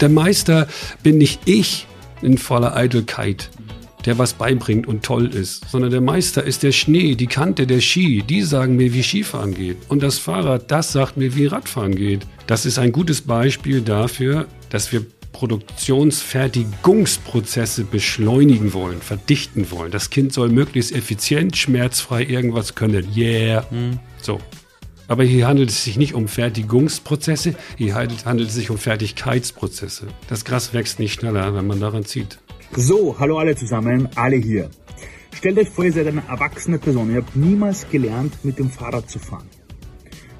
Der Meister bin nicht ich in voller Eitelkeit, der was beibringt und toll ist, sondern der Meister ist der Schnee, die Kante, der Ski. Die sagen mir, wie Skifahren geht. Und das Fahrrad, das sagt mir, wie Radfahren geht. Das ist ein gutes Beispiel dafür, dass wir Produktionsfertigungsprozesse beschleunigen wollen, verdichten wollen. Das Kind soll möglichst effizient, schmerzfrei irgendwas können. Yeah. Hm. So. Aber hier handelt es sich nicht um Fertigungsprozesse, hier handelt es sich um Fertigkeitsprozesse. Das Gras wächst nicht schneller, wenn man daran zieht. So, hallo alle zusammen, alle hier. Stellt euch vor, ihr seid eine erwachsene Person. Ihr habt niemals gelernt, mit dem Fahrrad zu fahren.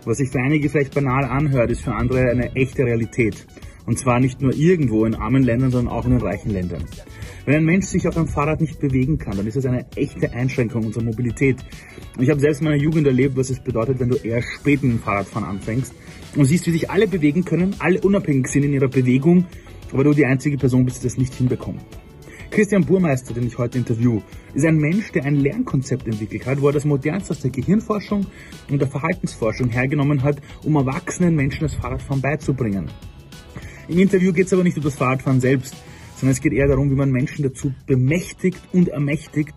Was sich für einige vielleicht banal anhört, ist für andere eine echte Realität. Und zwar nicht nur irgendwo in armen Ländern, sondern auch in den reichen Ländern. Wenn ein Mensch sich auf einem Fahrrad nicht bewegen kann, dann ist das eine echte Einschränkung unserer Mobilität. Und ich habe selbst in meiner Jugend erlebt, was es bedeutet, wenn du eher spät mit dem Fahrradfahren anfängst und siehst, wie sich alle bewegen können, alle unabhängig sind in ihrer Bewegung, aber du die einzige Person bist, die das nicht hinbekommt. Christian Burmeister, den ich heute interview, ist ein Mensch, der ein Lernkonzept entwickelt hat, wo er das modernste aus der Gehirnforschung und der Verhaltensforschung hergenommen hat, um erwachsenen Menschen das Fahrradfahren beizubringen. Im Interview geht es aber nicht um das Fahrradfahren selbst, sondern es geht eher darum, wie man Menschen dazu bemächtigt und ermächtigt,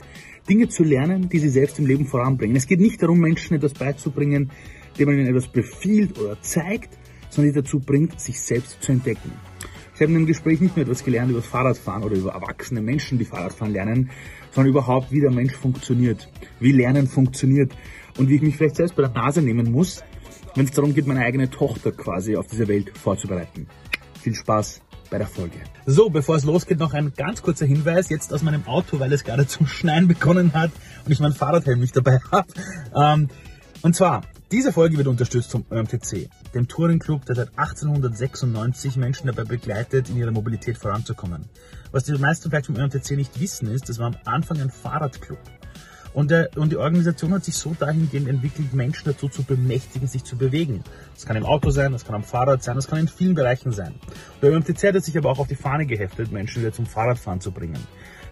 Dinge zu lernen, die sie selbst im Leben voranbringen. Es geht nicht darum, Menschen etwas beizubringen, indem man ihnen etwas befiehlt oder zeigt, sondern die dazu bringt, sich selbst zu entdecken. Ich habe in dem Gespräch nicht nur etwas gelernt über das Fahrradfahren oder über erwachsene Menschen, die Fahrradfahren lernen, sondern überhaupt, wie der Mensch funktioniert, wie Lernen funktioniert und wie ich mich vielleicht selbst bei der Nase nehmen muss, wenn es darum geht, meine eigene Tochter quasi auf diese Welt vorzubereiten. Viel Spaß bei der Folge. So, bevor es losgeht, noch ein ganz kurzer Hinweis jetzt aus meinem Auto, weil es gerade zum Schneien begonnen hat und ich mein Fahrradhelm nicht dabei habe. Ähm, und zwar, diese Folge wird unterstützt vom ÖMTC, dem Touring-Club, der seit 1896 Menschen dabei begleitet, in ihrer Mobilität voranzukommen. Was die meisten vielleicht vom ÖMTC nicht wissen, ist, das war am Anfang ein Fahrradclub. Und, der, und die Organisation hat sich so dahingehend entwickelt, Menschen dazu zu bemächtigen, sich zu bewegen. Das kann im Auto sein, das kann am Fahrrad sein, das kann in vielen Bereichen sein. Der ÖMTC hat sich aber auch auf die Fahne geheftet, Menschen wieder zum Fahrradfahren zu bringen.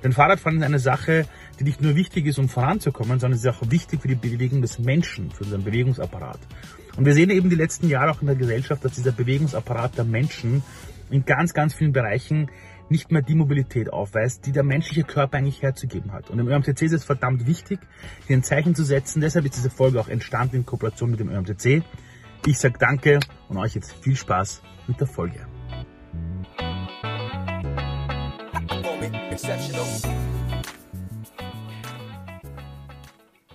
Denn Fahrradfahren ist eine Sache, die nicht nur wichtig ist, um voranzukommen, sondern es ist auch wichtig für die Bewegung des Menschen, für unseren Bewegungsapparat. Und wir sehen eben die letzten Jahre auch in der Gesellschaft, dass dieser Bewegungsapparat der Menschen in ganz, ganz vielen Bereichen nicht mehr die Mobilität aufweist, die der menschliche Körper eigentlich herzugeben hat. Und im ÖMTC ist es verdammt wichtig, hier ein Zeichen zu setzen. Deshalb ist diese Folge auch entstanden in Kooperation mit dem ÖMTC. Ich sage danke und euch jetzt viel Spaß mit der Folge.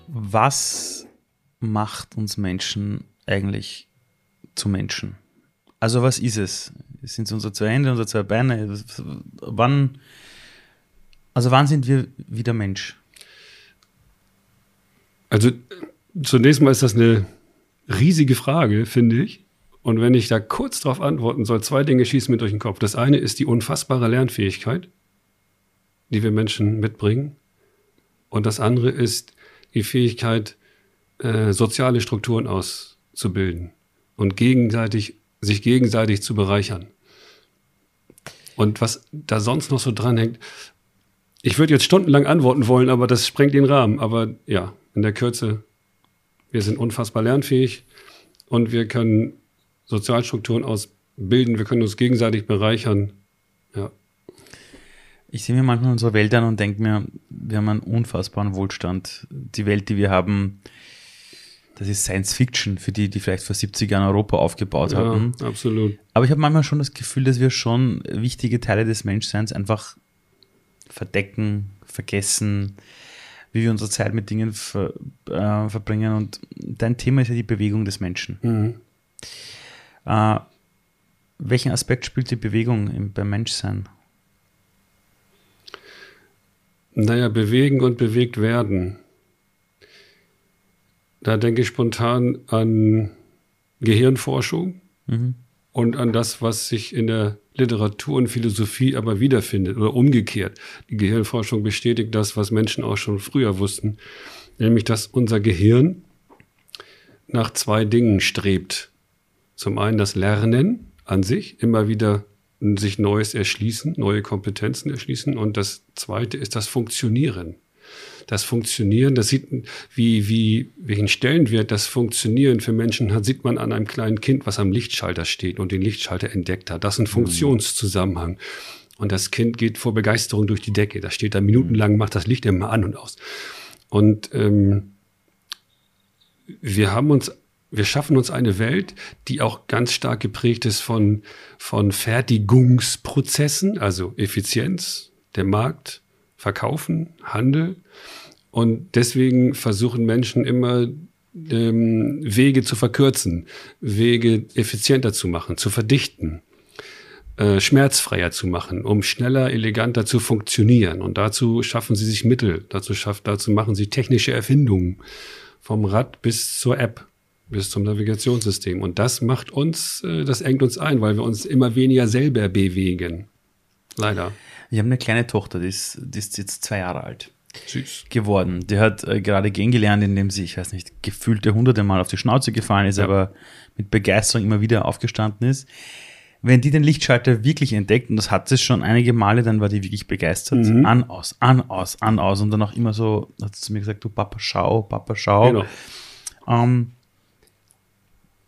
Was macht uns Menschen eigentlich zu Menschen? Also was ist es? Sind es unsere zwei Hände, unsere zwei Beine? Wann, also wann sind wir wieder Mensch? Also zunächst mal ist das eine riesige Frage, finde ich. Und wenn ich da kurz darauf antworten soll, zwei Dinge schießen mir durch den Kopf. Das eine ist die unfassbare Lernfähigkeit, die wir Menschen mitbringen. Und das andere ist die Fähigkeit, äh, soziale Strukturen auszubilden und gegenseitig, sich gegenseitig zu bereichern. Und was da sonst noch so dranhängt, ich würde jetzt stundenlang antworten wollen, aber das sprengt den Rahmen. Aber ja, in der Kürze, wir sind unfassbar lernfähig und wir können Sozialstrukturen ausbilden, wir können uns gegenseitig bereichern. Ja. Ich sehe mir manchmal unsere Welt an und denke mir, wir haben einen unfassbaren Wohlstand. Die Welt, die wir haben, das ist Science Fiction für die, die vielleicht vor 70 Jahren Europa aufgebaut ja, haben. Absolut. Aber ich habe manchmal schon das Gefühl, dass wir schon wichtige Teile des Menschseins einfach verdecken, vergessen, wie wir unsere Zeit mit Dingen ver, äh, verbringen. Und dein Thema ist ja die Bewegung des Menschen. Mhm. Äh, welchen Aspekt spielt die Bewegung im, beim Menschsein? Naja, bewegen und bewegt werden. Da denke ich spontan an Gehirnforschung mhm. und an das, was sich in der Literatur und Philosophie aber wiederfindet oder umgekehrt. Die Gehirnforschung bestätigt das, was Menschen auch schon früher wussten, nämlich dass unser Gehirn nach zwei Dingen strebt. Zum einen das Lernen an sich, immer wieder sich Neues erschließen, neue Kompetenzen erschließen und das zweite ist das Funktionieren. Das Funktionieren, das sieht, wie, wie, welchen Stellenwert das Funktionieren für Menschen hat, sieht man an einem kleinen Kind, was am Lichtschalter steht und den Lichtschalter entdeckt hat. Das ist ein mhm. Funktionszusammenhang. Und das Kind geht vor Begeisterung durch die Decke. Das steht da minutenlang, macht das Licht immer an und aus. Und ähm, wir haben uns wir schaffen uns eine Welt, die auch ganz stark geprägt ist von, von Fertigungsprozessen, also Effizienz, der Markt, Verkaufen, Handel. Und deswegen versuchen Menschen immer ähm, Wege zu verkürzen, Wege effizienter zu machen, zu verdichten, äh, schmerzfreier zu machen, um schneller, eleganter zu funktionieren. Und dazu schaffen sie sich Mittel, dazu, schaff, dazu machen sie technische Erfindungen, vom Rad bis zur App bis zum Navigationssystem. Und das macht uns, äh, das engt uns ein, weil wir uns immer weniger selber bewegen. Leider. Ich habe eine kleine Tochter, die ist, die ist jetzt zwei Jahre alt. Süß. geworden. Die hat äh, gerade gehen gelernt, indem sie, ich weiß nicht, gefühlte hunderte Mal auf die Schnauze gefallen ist, ja. aber mit Begeisterung immer wieder aufgestanden ist. Wenn die den Lichtschalter wirklich entdeckt, und das hat sie schon einige Male, dann war die wirklich begeistert. Mhm. An, aus, an, aus, an, aus. Und dann auch immer so, hat sie zu mir gesagt, du Papa, schau, Papa, schau. Genau. Ähm,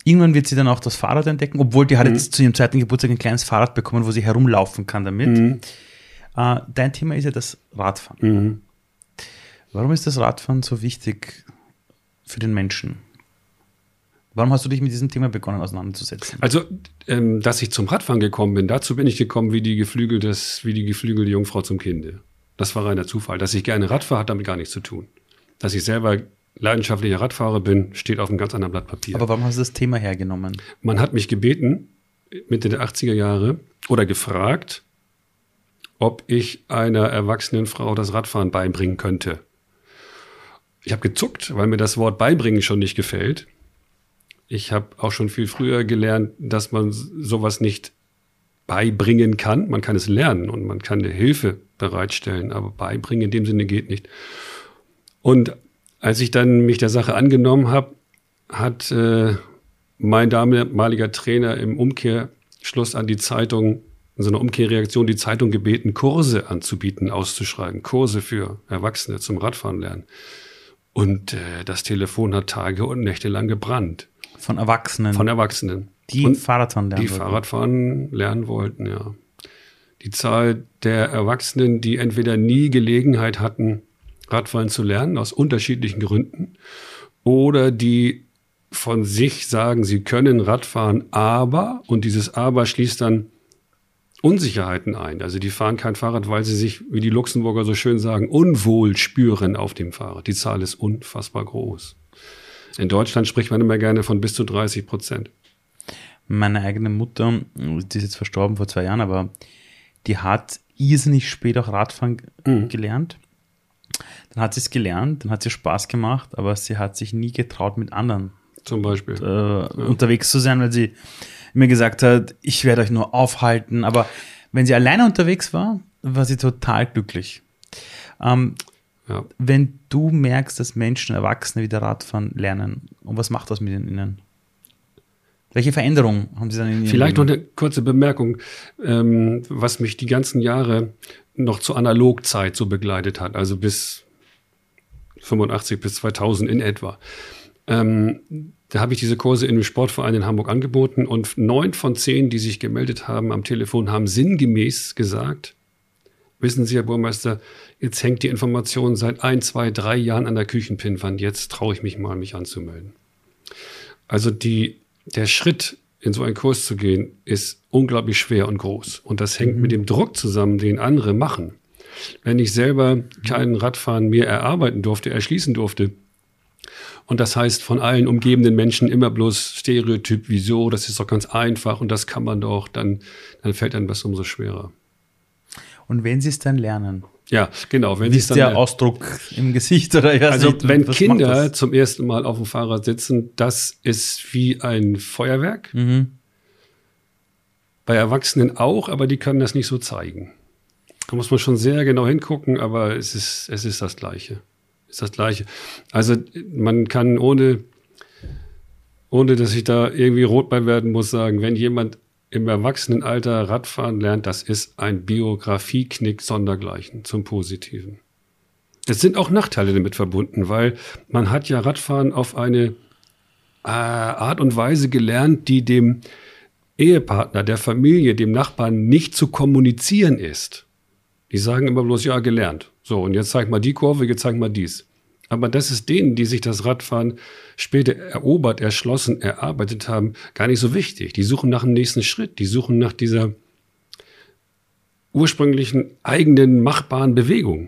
Irgendwann wird sie dann auch das Fahrrad entdecken, obwohl die hat mhm. jetzt zu ihrem zweiten Geburtstag ein kleines Fahrrad bekommen, wo sie herumlaufen kann damit. Mhm. Äh, dein Thema ist ja das Radfahren. Mhm. Warum ist das Radfahren so wichtig für den Menschen? Warum hast du dich mit diesem Thema begonnen auseinanderzusetzen? Also, ähm, dass ich zum Radfahren gekommen bin, dazu bin ich gekommen wie die geflügelte, wie die geflügelte Jungfrau zum Kinde. Das war reiner Zufall. Dass ich gerne Rad fahre, hat damit gar nichts zu tun. Dass ich selber leidenschaftlicher Radfahrer bin, steht auf einem ganz anderen Blatt Papier. Aber warum hast du das Thema hergenommen? Man hat mich gebeten, Mitte der 80er Jahre, oder gefragt, ob ich einer erwachsenen Frau das Radfahren beibringen könnte. Ich habe gezuckt, weil mir das Wort beibringen schon nicht gefällt. Ich habe auch schon viel früher gelernt, dass man sowas nicht beibringen kann. Man kann es lernen und man kann eine Hilfe bereitstellen, aber beibringen in dem Sinne geht nicht. Und als ich dann mich der Sache angenommen habe, hat äh, mein damaliger Trainer im Umkehrschluss an die Zeitung, so einer Umkehrreaktion, die Zeitung gebeten, Kurse anzubieten, auszuschreiben. Kurse für Erwachsene zum Radfahren lernen. Und äh, das Telefon hat Tage und Nächte lang gebrannt. Von Erwachsenen? Von Erwachsenen. Die und Fahrradfahren lernen Die wollten. Fahrradfahren lernen wollten, ja. Die Zahl der Erwachsenen, die entweder nie Gelegenheit hatten, Radfahren zu lernen, aus unterschiedlichen Gründen. Oder die von sich sagen, sie können Radfahren, aber, und dieses aber schließt dann Unsicherheiten ein. Also die fahren kein Fahrrad, weil sie sich, wie die Luxemburger so schön sagen, unwohl spüren auf dem Fahrrad. Die Zahl ist unfassbar groß. In Deutschland spricht man immer gerne von bis zu 30 Prozent. Meine eigene Mutter, die ist jetzt verstorben vor zwei Jahren, aber die hat irrsinnig spät auch Radfahren mhm. gelernt. Dann hat sie es gelernt, dann hat sie Spaß gemacht, aber sie hat sich nie getraut, mit anderen zum Beispiel äh, ja. unterwegs zu sein, weil sie mir gesagt hat, ich werde euch nur aufhalten. Aber wenn sie alleine unterwegs war, war sie total glücklich. Ähm, ja. Wenn du merkst, dass Menschen, Erwachsene wieder Radfahren lernen, und was macht das mit ihnen? Welche Veränderungen haben Sie dann in Ihrem Vielleicht Leben? noch eine kurze Bemerkung, ähm, was mich die ganzen Jahre noch zur Analogzeit so begleitet hat, also bis 85 bis 2000 in etwa. Ähm, da habe ich diese Kurse in einem Sportverein in Hamburg angeboten und neun von zehn, die sich gemeldet haben am Telefon, haben sinngemäß gesagt, wissen Sie, Herr Burmeister, jetzt hängt die Information seit ein, zwei, drei Jahren an der Küchenpinnwand, jetzt traue ich mich mal, mich anzumelden. Also die, der Schritt in so einen Kurs zu gehen, ist unglaublich schwer und groß. Und das hängt mhm. mit dem Druck zusammen, den andere machen. Wenn ich selber keinen Radfahren mehr erarbeiten durfte, erschließen durfte, und das heißt von allen umgebenden Menschen immer bloß Stereotyp, wieso, das ist doch ganz einfach und das kann man doch, dann, dann fällt einem das umso schwerer. Und wenn sie es dann lernen, ja, genau. Wenn ist der Ausdruck im Gesicht oder Also nicht, wenn Kinder zum ersten Mal auf dem Fahrrad sitzen, das ist wie ein Feuerwerk. Mhm. Bei Erwachsenen auch, aber die können das nicht so zeigen. Da muss man schon sehr genau hingucken, aber es ist, es ist das Gleiche. Ist das Gleiche. Also man kann ohne, ohne dass ich da irgendwie rot bei werden muss, sagen, wenn jemand im Erwachsenenalter Radfahren lernt, das ist ein Biografieknick sondergleichen zum Positiven. Es sind auch Nachteile damit verbunden, weil man hat ja Radfahren auf eine äh, Art und Weise gelernt, die dem Ehepartner, der Familie, dem Nachbarn nicht zu kommunizieren ist. Die sagen immer bloß, ja, gelernt. So, und jetzt zeig mal die Kurve, jetzt zeig mal dies. Aber das ist denen, die sich das Radfahren später erobert, erschlossen, erarbeitet haben, gar nicht so wichtig. Die suchen nach dem nächsten Schritt. Die suchen nach dieser ursprünglichen eigenen machbaren Bewegung.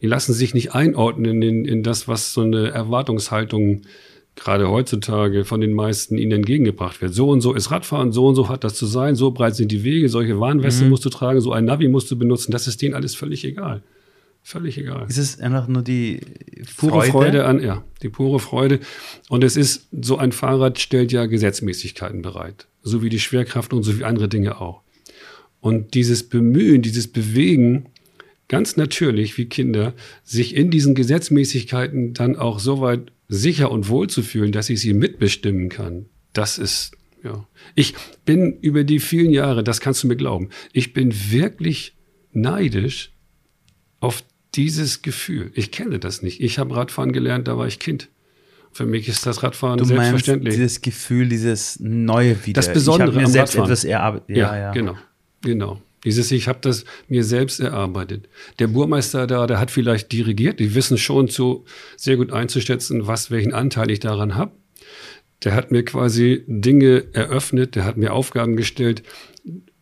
Die lassen sich nicht einordnen in, in das, was so eine Erwartungshaltung gerade heutzutage von den meisten ihnen entgegengebracht wird. So und so ist Radfahren, so und so hat das zu sein, so breit sind die Wege, solche Warnweste mhm. musst du tragen, so ein Navi musst du benutzen. Das ist denen alles völlig egal. Völlig egal. Ist es einfach nur die pure Freude? Freude an, ja, die pure Freude. Und es ist, so ein Fahrrad stellt ja Gesetzmäßigkeiten bereit. So wie die Schwerkraft und so wie andere Dinge auch. Und dieses Bemühen, dieses Bewegen, ganz natürlich wie Kinder, sich in diesen Gesetzmäßigkeiten dann auch so weit sicher und wohl zu fühlen, dass ich sie mitbestimmen kann, das ist, ja. Ich bin über die vielen Jahre, das kannst du mir glauben, ich bin wirklich neidisch auf dieses Gefühl. Ich kenne das nicht. Ich habe Radfahren gelernt, da war ich Kind. Für mich ist das Radfahren du selbstverständlich. Meinst dieses Gefühl, dieses Neue wieder. Das Besondere ich mir am selbst Radfahren. etwas erarbeitet. Ja, ja, ja, genau. Genau. Dieses, ich habe das mir selbst erarbeitet. Der Burmeister da, der hat vielleicht dirigiert, die wissen schon so sehr gut einzuschätzen, was, welchen Anteil ich daran habe. Der hat mir quasi Dinge eröffnet, der hat mir Aufgaben gestellt,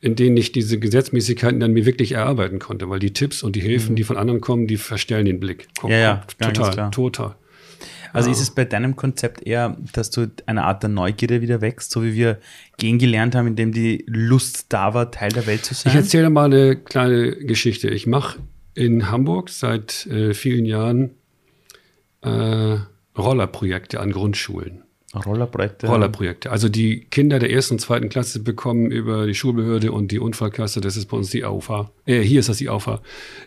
in denen ich diese Gesetzmäßigkeiten dann mir wirklich erarbeiten konnte, weil die Tipps und die Hilfen, mhm. die von anderen kommen, die verstellen den Blick. Komm, ja, ja, total, total. Also ist es bei deinem Konzept eher, dass du eine Art der Neugierde wieder wächst, so wie wir gehen gelernt haben, indem die Lust da war, Teil der Welt zu sein? Ich erzähle mal eine kleine Geschichte. Ich mache in Hamburg seit äh, vielen Jahren äh, Rollerprojekte an Grundschulen. Rollerprojekte. Rollerprojekte. Also die Kinder der ersten und zweiten Klasse bekommen über die Schulbehörde und die Unfallkasse, das ist bei uns die AUFA, äh, hier ist das die AUFA,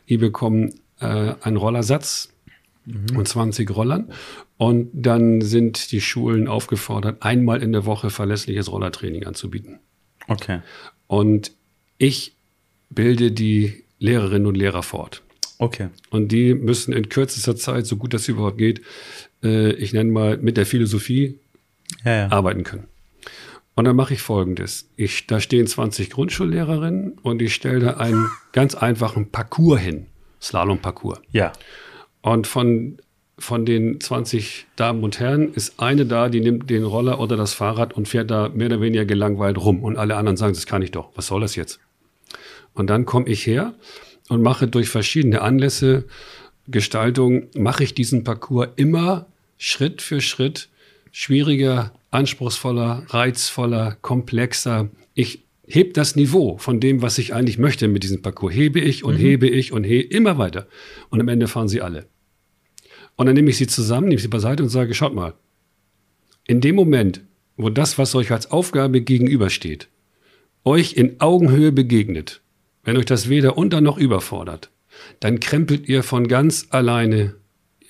die bekommen äh, einen Rollersatz mhm. und 20 Rollern. Und dann sind die Schulen aufgefordert, einmal in der Woche verlässliches Rollertraining anzubieten. Okay. Und ich bilde die Lehrerinnen und Lehrer fort. Okay. Und die müssen in kürzester Zeit, so gut das überhaupt geht, äh, ich nenne mal mit der Philosophie ja, ja. arbeiten können. Und dann mache ich folgendes. Ich, da stehen 20 Grundschullehrerinnen und ich stelle da einen ganz einfachen Parcours hin. Slalom-Parcours. Ja. Und von, von den 20 Damen und Herren ist eine da, die nimmt den Roller oder das Fahrrad und fährt da mehr oder weniger gelangweilt rum. Und alle anderen sagen, das kann ich doch. Was soll das jetzt? Und dann komme ich her und mache durch verschiedene Anlässe, Gestaltung, mache ich diesen Parcours immer Schritt für Schritt schwieriger, anspruchsvoller, reizvoller, komplexer. Ich heb das Niveau von dem, was ich eigentlich möchte mit diesem Parcours. Hebe ich und mhm. hebe ich und hebe immer weiter. Und am Ende fahren sie alle. Und dann nehme ich sie zusammen, nehme sie beiseite und sage, schaut mal, in dem Moment, wo das, was euch als Aufgabe gegenübersteht, euch in Augenhöhe begegnet, wenn euch das weder unter noch überfordert, dann krempelt ihr von ganz alleine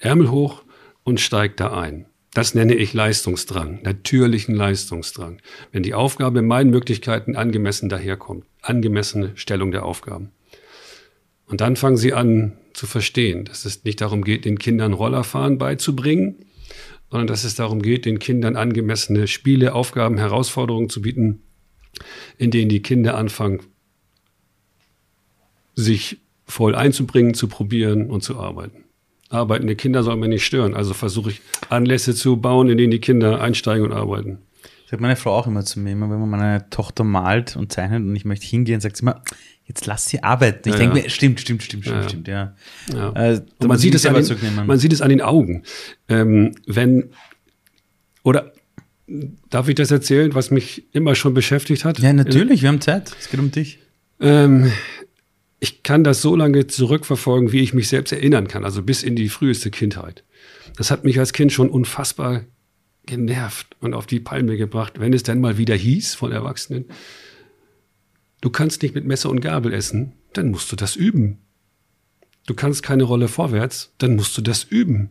Ärmel hoch und steigt da ein. Das nenne ich Leistungsdrang, natürlichen Leistungsdrang. Wenn die Aufgabe meinen Möglichkeiten angemessen daherkommt, angemessene Stellung der Aufgaben. Und dann fangen sie an zu verstehen, dass es nicht darum geht, den Kindern Rollerfahren beizubringen, sondern dass es darum geht, den Kindern angemessene Spiele, Aufgaben, Herausforderungen zu bieten, in denen die Kinder anfangen, sich voll einzubringen, zu probieren und zu arbeiten arbeitende Kinder soll man nicht stören. Also versuche ich Anlässe zu bauen, in denen die Kinder einsteigen und arbeiten. Sagt meine Frau auch immer zu mir, immer wenn man meine Tochter malt und zeichnet und ich möchte hingehen, sagt sie immer, jetzt lass sie arbeiten. Ich ja, denke mir, stimmt, stimmt, stimmt, stimmt, stimmt, ja. ja. Äh, man, sieht es an den, man sieht es an den Augen. Ähm, wenn, oder darf ich das erzählen, was mich immer schon beschäftigt hat? Ja, natürlich, wir haben Zeit. Es geht um dich. Ähm, ich kann das so lange zurückverfolgen, wie ich mich selbst erinnern kann, also bis in die früheste Kindheit. Das hat mich als Kind schon unfassbar genervt und auf die Palme gebracht, wenn es dann mal wieder hieß von Erwachsenen, du kannst nicht mit Messer und Gabel essen, dann musst du das üben. Du kannst keine Rolle vorwärts, dann musst du das üben.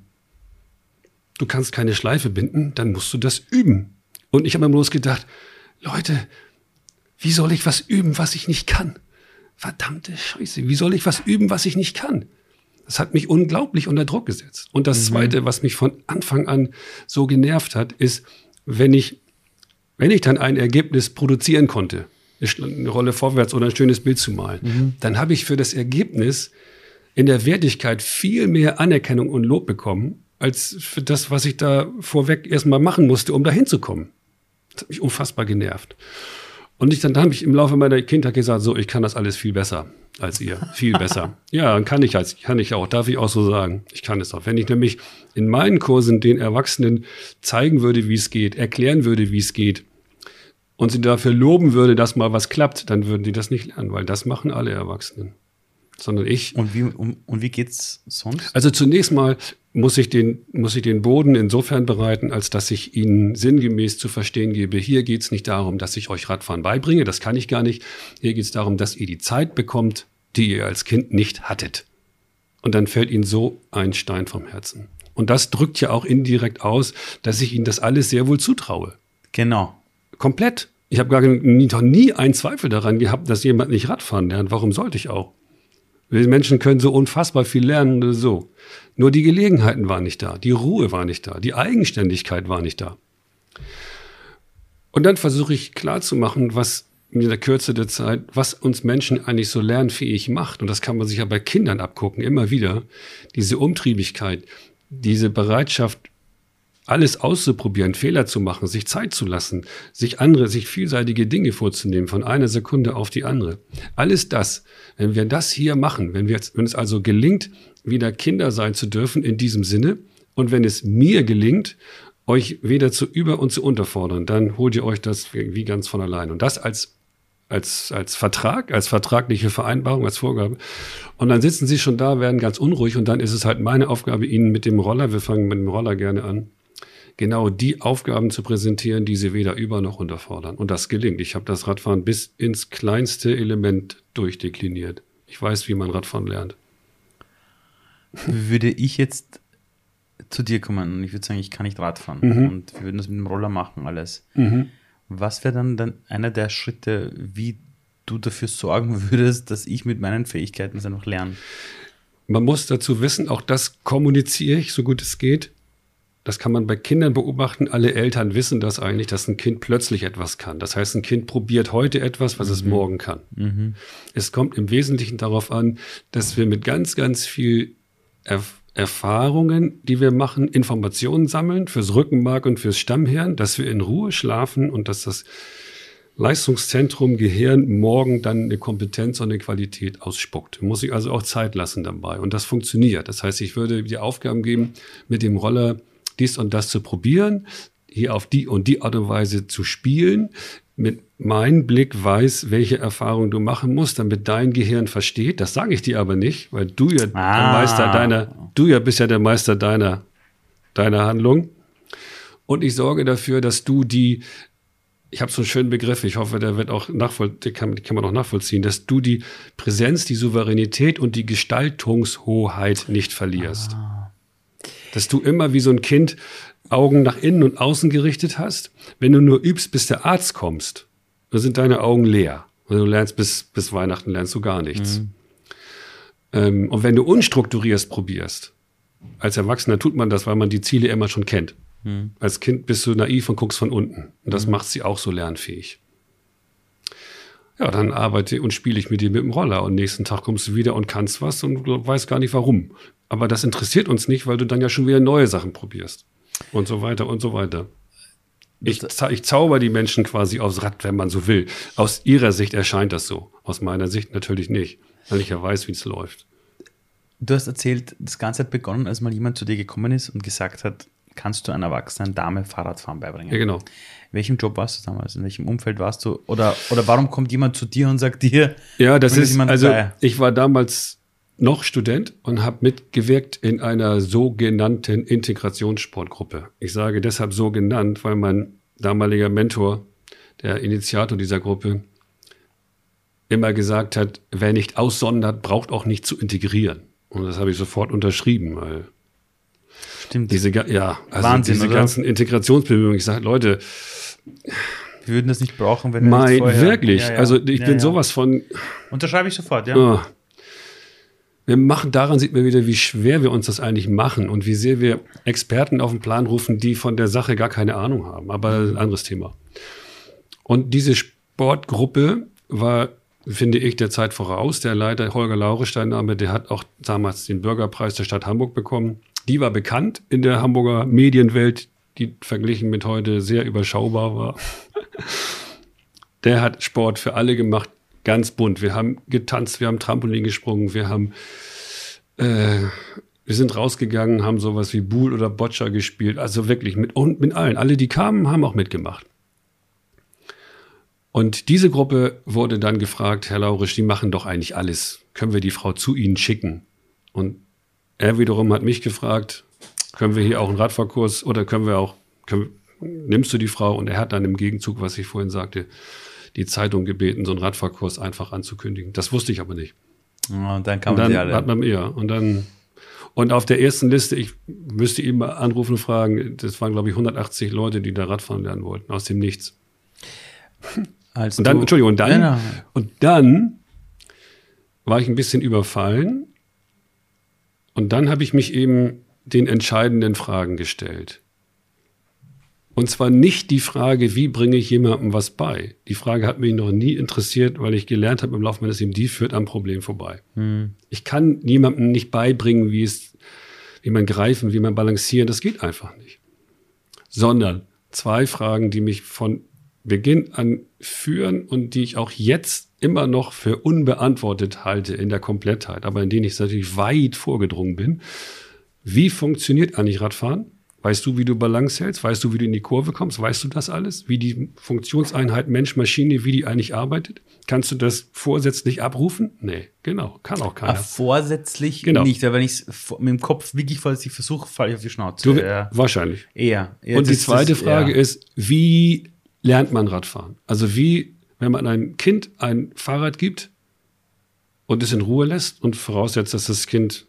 Du kannst keine Schleife binden, dann musst du das üben. Und ich habe mir bloß gedacht, Leute, wie soll ich was üben, was ich nicht kann? verdammte Scheiße, wie soll ich was üben, was ich nicht kann? Das hat mich unglaublich unter Druck gesetzt. Und das Zweite, was mich von Anfang an so genervt hat, ist, wenn ich, wenn ich dann ein Ergebnis produzieren konnte, eine Rolle vorwärts oder ein schönes Bild zu malen, dann habe ich für das Ergebnis in der Wertigkeit viel mehr Anerkennung und Lob bekommen, als für das, was ich da vorweg erstmal machen musste, um da hinzukommen. Das hat mich unfassbar genervt. Und ich dann, dann habe ich im Laufe meiner Kindheit gesagt, so, ich kann das alles viel besser als ihr. Viel besser. ja, dann kann ich als, kann ich auch, darf ich auch so sagen. Ich kann es auch. Wenn ich nämlich in meinen Kursen den Erwachsenen zeigen würde, wie es geht, erklären würde, wie es geht, und sie dafür loben würde, dass mal was klappt, dann würden die das nicht lernen, weil das machen alle Erwachsenen. Sondern ich. Und wie, um, und wie geht's sonst? Also zunächst mal muss ich den, muss ich den Boden insofern bereiten, als dass ich Ihnen sinngemäß zu verstehen gebe, hier geht es nicht darum, dass ich euch Radfahren beibringe, das kann ich gar nicht. Hier geht es darum, dass ihr die Zeit bekommt, die ihr als Kind nicht hattet. Und dann fällt Ihnen so ein Stein vom Herzen. Und das drückt ja auch indirekt aus, dass ich Ihnen das alles sehr wohl zutraue. Genau. Komplett. Ich habe gar nie, noch nie einen Zweifel daran gehabt, dass jemand nicht Radfahren lernt. Warum sollte ich auch? Wir Menschen können so unfassbar viel lernen so. Nur die Gelegenheiten waren nicht da, die Ruhe war nicht da, die Eigenständigkeit war nicht da. Und dann versuche ich klarzumachen, was in der Kürze der Zeit, was uns Menschen eigentlich so lernfähig macht. Und das kann man sich ja bei Kindern abgucken, immer wieder. Diese Umtriebigkeit, diese Bereitschaft, alles auszuprobieren, Fehler zu machen, sich Zeit zu lassen, sich andere, sich vielseitige Dinge vorzunehmen, von einer Sekunde auf die andere. Alles das, wenn wir das hier machen, wenn, wir wenn es also gelingt, wieder Kinder sein zu dürfen in diesem Sinne, und wenn es mir gelingt, euch weder zu über- und zu unterfordern, dann holt ihr euch das wie ganz von allein. Und das als als, als Vertrag, als vertragliche Vereinbarung, als Vorgabe. Und dann sitzen sie schon da, werden ganz unruhig und dann ist es halt meine Aufgabe, ihnen mit dem Roller, wir fangen mit dem Roller gerne an, genau die Aufgaben zu präsentieren, die sie weder über noch unterfordern. Und das gelingt. Ich habe das Radfahren bis ins kleinste Element durchdekliniert. Ich weiß, wie man Radfahren lernt. Würde ich jetzt zu dir kommen und ich würde sagen, ich kann nicht Radfahren Mhm. und wir würden das mit dem Roller machen, alles. Was wäre dann, dann einer der Schritte, wie du dafür sorgen würdest, dass ich mit meinen Fähigkeiten das einfach lerne? Man muss dazu wissen, auch das kommuniziere ich, so gut es geht. Das kann man bei Kindern beobachten. Alle Eltern wissen das eigentlich, dass ein Kind plötzlich etwas kann. Das heißt, ein Kind probiert heute etwas, was es morgen kann. Es kommt im Wesentlichen darauf an, dass wir mit ganz, ganz viel Erf Erfahrungen, die wir machen, Informationen sammeln fürs Rückenmark und fürs Stammhirn, dass wir in Ruhe schlafen und dass das Leistungszentrum Gehirn morgen dann eine Kompetenz und eine Qualität ausspuckt. Muss ich also auch Zeit lassen dabei. Und das funktioniert. Das heißt, ich würde die Aufgaben geben, mit dem Roller dies und das zu probieren, hier auf die und die Art und Weise zu spielen, mit meinem Blick weiß, welche Erfahrung du machen musst, damit dein Gehirn versteht. Das sage ich dir aber nicht, weil du ja der Ah. Meister deiner, du ja bist ja der Meister deiner, deiner Handlung. Und ich sorge dafür, dass du die, ich habe so einen schönen Begriff, ich hoffe, der wird auch nachvoll, den kann, kann man auch nachvollziehen, dass du die Präsenz, die Souveränität und die Gestaltungshoheit nicht verlierst. Dass du immer wie so ein Kind Augen nach innen und außen gerichtet hast. Wenn du nur übst, bis der Arzt kommst, dann sind deine Augen leer. Und du lernst bis, bis Weihnachten lernst du gar nichts. Ähm, und wenn du unstrukturierst probierst, als Erwachsener tut man das, weil man die Ziele immer schon kennt. Als Kind bist du naiv und guckst von unten. Und das macht sie auch so lernfähig. Ja, dann arbeite und spiele ich mit dir mit dem Roller und nächsten Tag kommst du wieder und kannst was und weißt gar nicht warum. Aber das interessiert uns nicht, weil du dann ja schon wieder neue Sachen probierst. Und so weiter und so weiter. Ich, ich zauber die Menschen quasi aufs Rad, wenn man so will. Aus ihrer Sicht erscheint das so. Aus meiner Sicht natürlich nicht, weil ich ja weiß, wie es läuft. Du hast erzählt, das Ganze hat begonnen, als mal jemand zu dir gekommen ist und gesagt hat, kannst du einer erwachsenen Dame Fahrradfahren beibringen? Ja, genau. In welchem Job warst du damals? In welchem Umfeld warst du? Oder, oder warum kommt jemand zu dir und sagt dir, Ja, das ist, jemand also bei? ich war damals noch Student und habe mitgewirkt in einer sogenannten Integrationssportgruppe. Ich sage deshalb so genannt, weil mein damaliger Mentor, der Initiator dieser Gruppe, immer gesagt hat, wer nicht aussondert, braucht auch nicht zu integrieren. Und das habe ich sofort unterschrieben, weil Stimmt, diese, ja, also Wahnsinn, diese oder? ganzen Integrationsbemühungen. Ich sage, Leute, wir würden das nicht brauchen, wenn wir mein, vorher- wirklich, Ja, ja. also ich Ja, bin sowas von, Unterschreibe ich sofort, ja. Ah. Wir machen, daran sieht man wieder, wie schwer wir uns das eigentlich machen und wie sehr wir Experten auf den Plan rufen, die von der Sache gar keine Ahnung haben. Aber ein anderes Thema. Und diese Sportgruppe war, finde ich, der Zeit voraus. Der Leiter Holger Laurestein Name, der hat auch damals den Bürgerpreis der Stadt Hamburg bekommen. Die war bekannt in der Hamburger Medienwelt, die verglichen mit heute sehr überschaubar war. Der hat Sport für alle gemacht, ganz bunt. Wir haben getanzt, wir haben Trampolin gesprungen, wir haben, äh, wir sind rausgegangen, haben sowas wie Buhl oder Boccia gespielt. Also wirklich mit, und mit allen. Alle, die kamen, haben auch mitgemacht. Und diese Gruppe wurde dann gefragt, Herr Laurisch, die machen doch eigentlich alles. Können wir die Frau zu Ihnen schicken? Und er wiederum hat mich gefragt, können wir hier auch einen Radfahrkurs oder können wir auch, können, nimmst du die Frau? Und er hat dann im Gegenzug, was ich vorhin sagte, die Zeitung gebeten, so einen Radfahrkurs einfach anzukündigen. Das wusste ich aber nicht. Und dann kam und dann die alle. hat man ja und dann und auf der ersten Liste, ich müsste mal anrufen und fragen, das waren glaube ich 180 Leute, die da Radfahren lernen wollten aus dem Nichts. Als Und dann, du- Entschuldigung, und dann, nein. und dann war ich ein bisschen überfallen. Und dann habe ich mich eben den entscheidenden Fragen gestellt. Und zwar nicht die Frage, wie bringe ich jemandem was bei. Die Frage hat mich noch nie interessiert, weil ich gelernt habe im Laufe meines Lebens, die führt am Problem vorbei. Ich kann niemandem nicht beibringen, wie es, wie man greifen, wie man balancieren, das geht einfach nicht. Sondern zwei Fragen, die mich von Beginn an führen und die ich auch jetzt immer noch für unbeantwortet halte in der Komplettheit, aber in denen ich natürlich weit vorgedrungen bin. Wie funktioniert eigentlich Radfahren? Weißt du, wie du Balance hältst? Weißt du, wie du in die Kurve kommst? Weißt du das alles? Wie die Funktionseinheit Mensch-Maschine, wie die eigentlich arbeitet? Kannst du das vorsätzlich abrufen? Nee, genau, kann auch keiner. vorsätzlich Genau. nicht, aber wenn ich es mit dem Kopf wirklich vorsätzlich versuche, falle ich auf die Schnauze. Du, ja. Wahrscheinlich. Eher. eher. Und die zweite das- Frage ja. ist, wie lernt man Radfahren? Also wie, wenn man einem Kind ein Fahrrad gibt und es in Ruhe lässt und voraussetzt, dass das Kind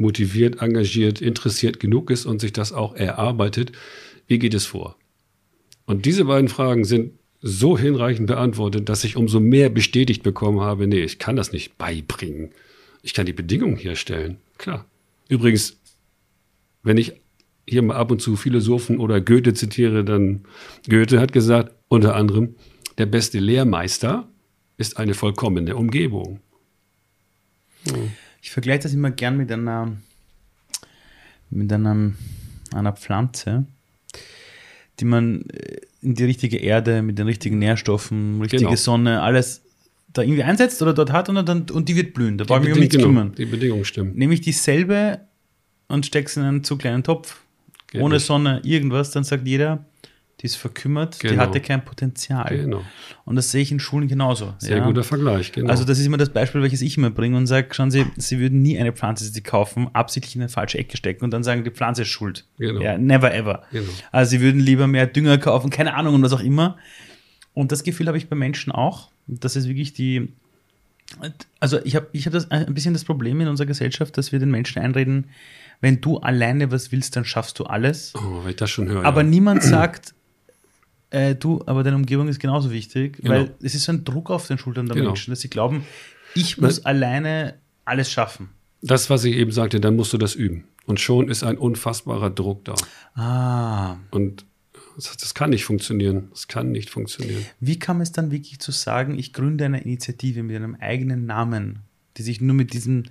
motiviert, engagiert, interessiert genug ist und sich das auch erarbeitet, wie geht es vor? Und diese beiden Fragen sind so hinreichend beantwortet, dass ich umso mehr bestätigt bekommen habe, nee, ich kann das nicht beibringen. Ich kann die Bedingungen herstellen. Klar. Übrigens, wenn ich hier mal ab und zu Philosophen oder Goethe zitiere, dann Goethe hat gesagt, unter anderem, der beste Lehrmeister ist eine vollkommene Umgebung. Ich vergleiche das immer gern mit einer, mit einer, einer Pflanze, die man äh, in die richtige Erde, mit den richtigen Nährstoffen, richtige Genau. Sonne, alles da irgendwie einsetzt oder dort hat und, dann, und die wird blühen. Da brauche ich mich um nichts kümmern. die Bedingungen stimmen. Nehme ich dieselbe und stecke es in einen zu kleinen Topf, Geht ohne nicht. Sonne, irgendwas, dann sagt jeder, die ist verkümmert, die Genau. hatte kein Potenzial. Genau. Und das sehe ich in Schulen genauso. Sehr ja. guter Vergleich, genau. Also das ist immer das Beispiel, welches ich immer bringe und sage, schauen Sie, Sie würden nie eine Pflanze, die Sie kaufen, absichtlich in eine falsche Ecke stecken und dann sagen, die Pflanze ist schuld. Genau. Ja, never ever. Genau. Also Sie würden lieber mehr Dünger kaufen, keine Ahnung und was auch immer. Und das Gefühl habe ich bei Menschen auch. Das ist wirklich die, also ich habe ich hab das ein bisschen das Problem in unserer Gesellschaft, dass wir den Menschen einreden, wenn du alleine was willst, dann schaffst du alles. oh, wenn ich das schon höre. Aber ja. niemand sagt, äh, du, aber deine Umgebung ist genauso wichtig, Genau. weil es ist so ein Druck auf den Schultern der Genau. Menschen, dass sie glauben, ich muss alleine alles schaffen. Das, was ich eben sagte, dann musst du das üben. Und schon ist ein unfassbarer Druck da. Ah, Und das, das kann nicht funktionieren. Das kann nicht funktionieren. wie kam es dann wirklich zu sagen, ich gründe eine Initiative mit einem eigenen Namen, die sich nur mit diesem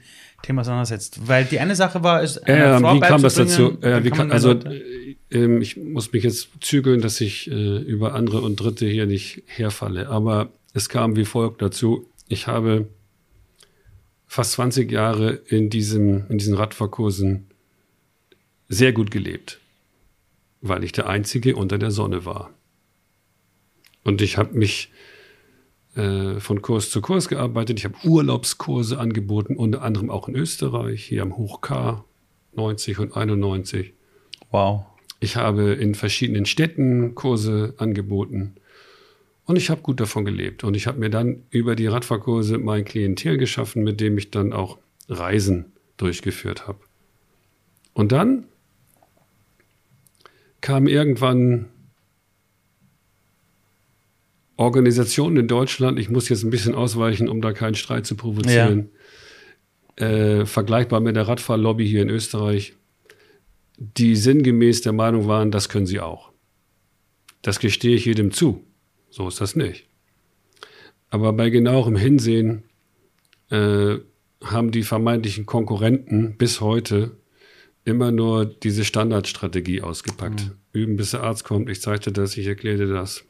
Thema auseinandersetzt? Weil die eine Sache war, Ähm, Frau wie kam das dazu? Äh, wie kann also, äh, ähm, ich muss mich jetzt zügeln, dass ich äh, über andere und Dritte hier nicht herfalle. Aber es kam wie folgt dazu. Ich habe fast 20 Jahre in, diesem, in diesen Radfahrkursen sehr gut gelebt, weil ich der Einzige unter der Sonne war. Und ich habe mich äh, von Kurs zu Kurs gearbeitet. Ich habe Urlaubskurse angeboten, unter anderem auch in Österreich, hier am Hoch K 90 und 91. wow. Ich habe in verschiedenen Städten Kurse angeboten und ich habe gut davon gelebt. Und ich habe mir dann über die Radfahrkurse mein Klientel geschaffen, mit dem ich dann auch Reisen durchgeführt habe. Und dann kam irgendwann Organisationen in Deutschland, ich muss jetzt ein bisschen ausweichen, um da keinen Streit zu provozieren, äh, vergleichbar mit der Radfahrlobby hier in Österreich, die sinngemäß der Meinung waren, das können sie auch. Das gestehe ich jedem zu. So ist das nicht. Aber bei genauerem Hinsehen äh, haben die vermeintlichen Konkurrenten bis heute immer nur diese Standardstrategie ausgepackt. Mhm. Üben, bis der Arzt kommt, ich zeigte das, ich erklärte das.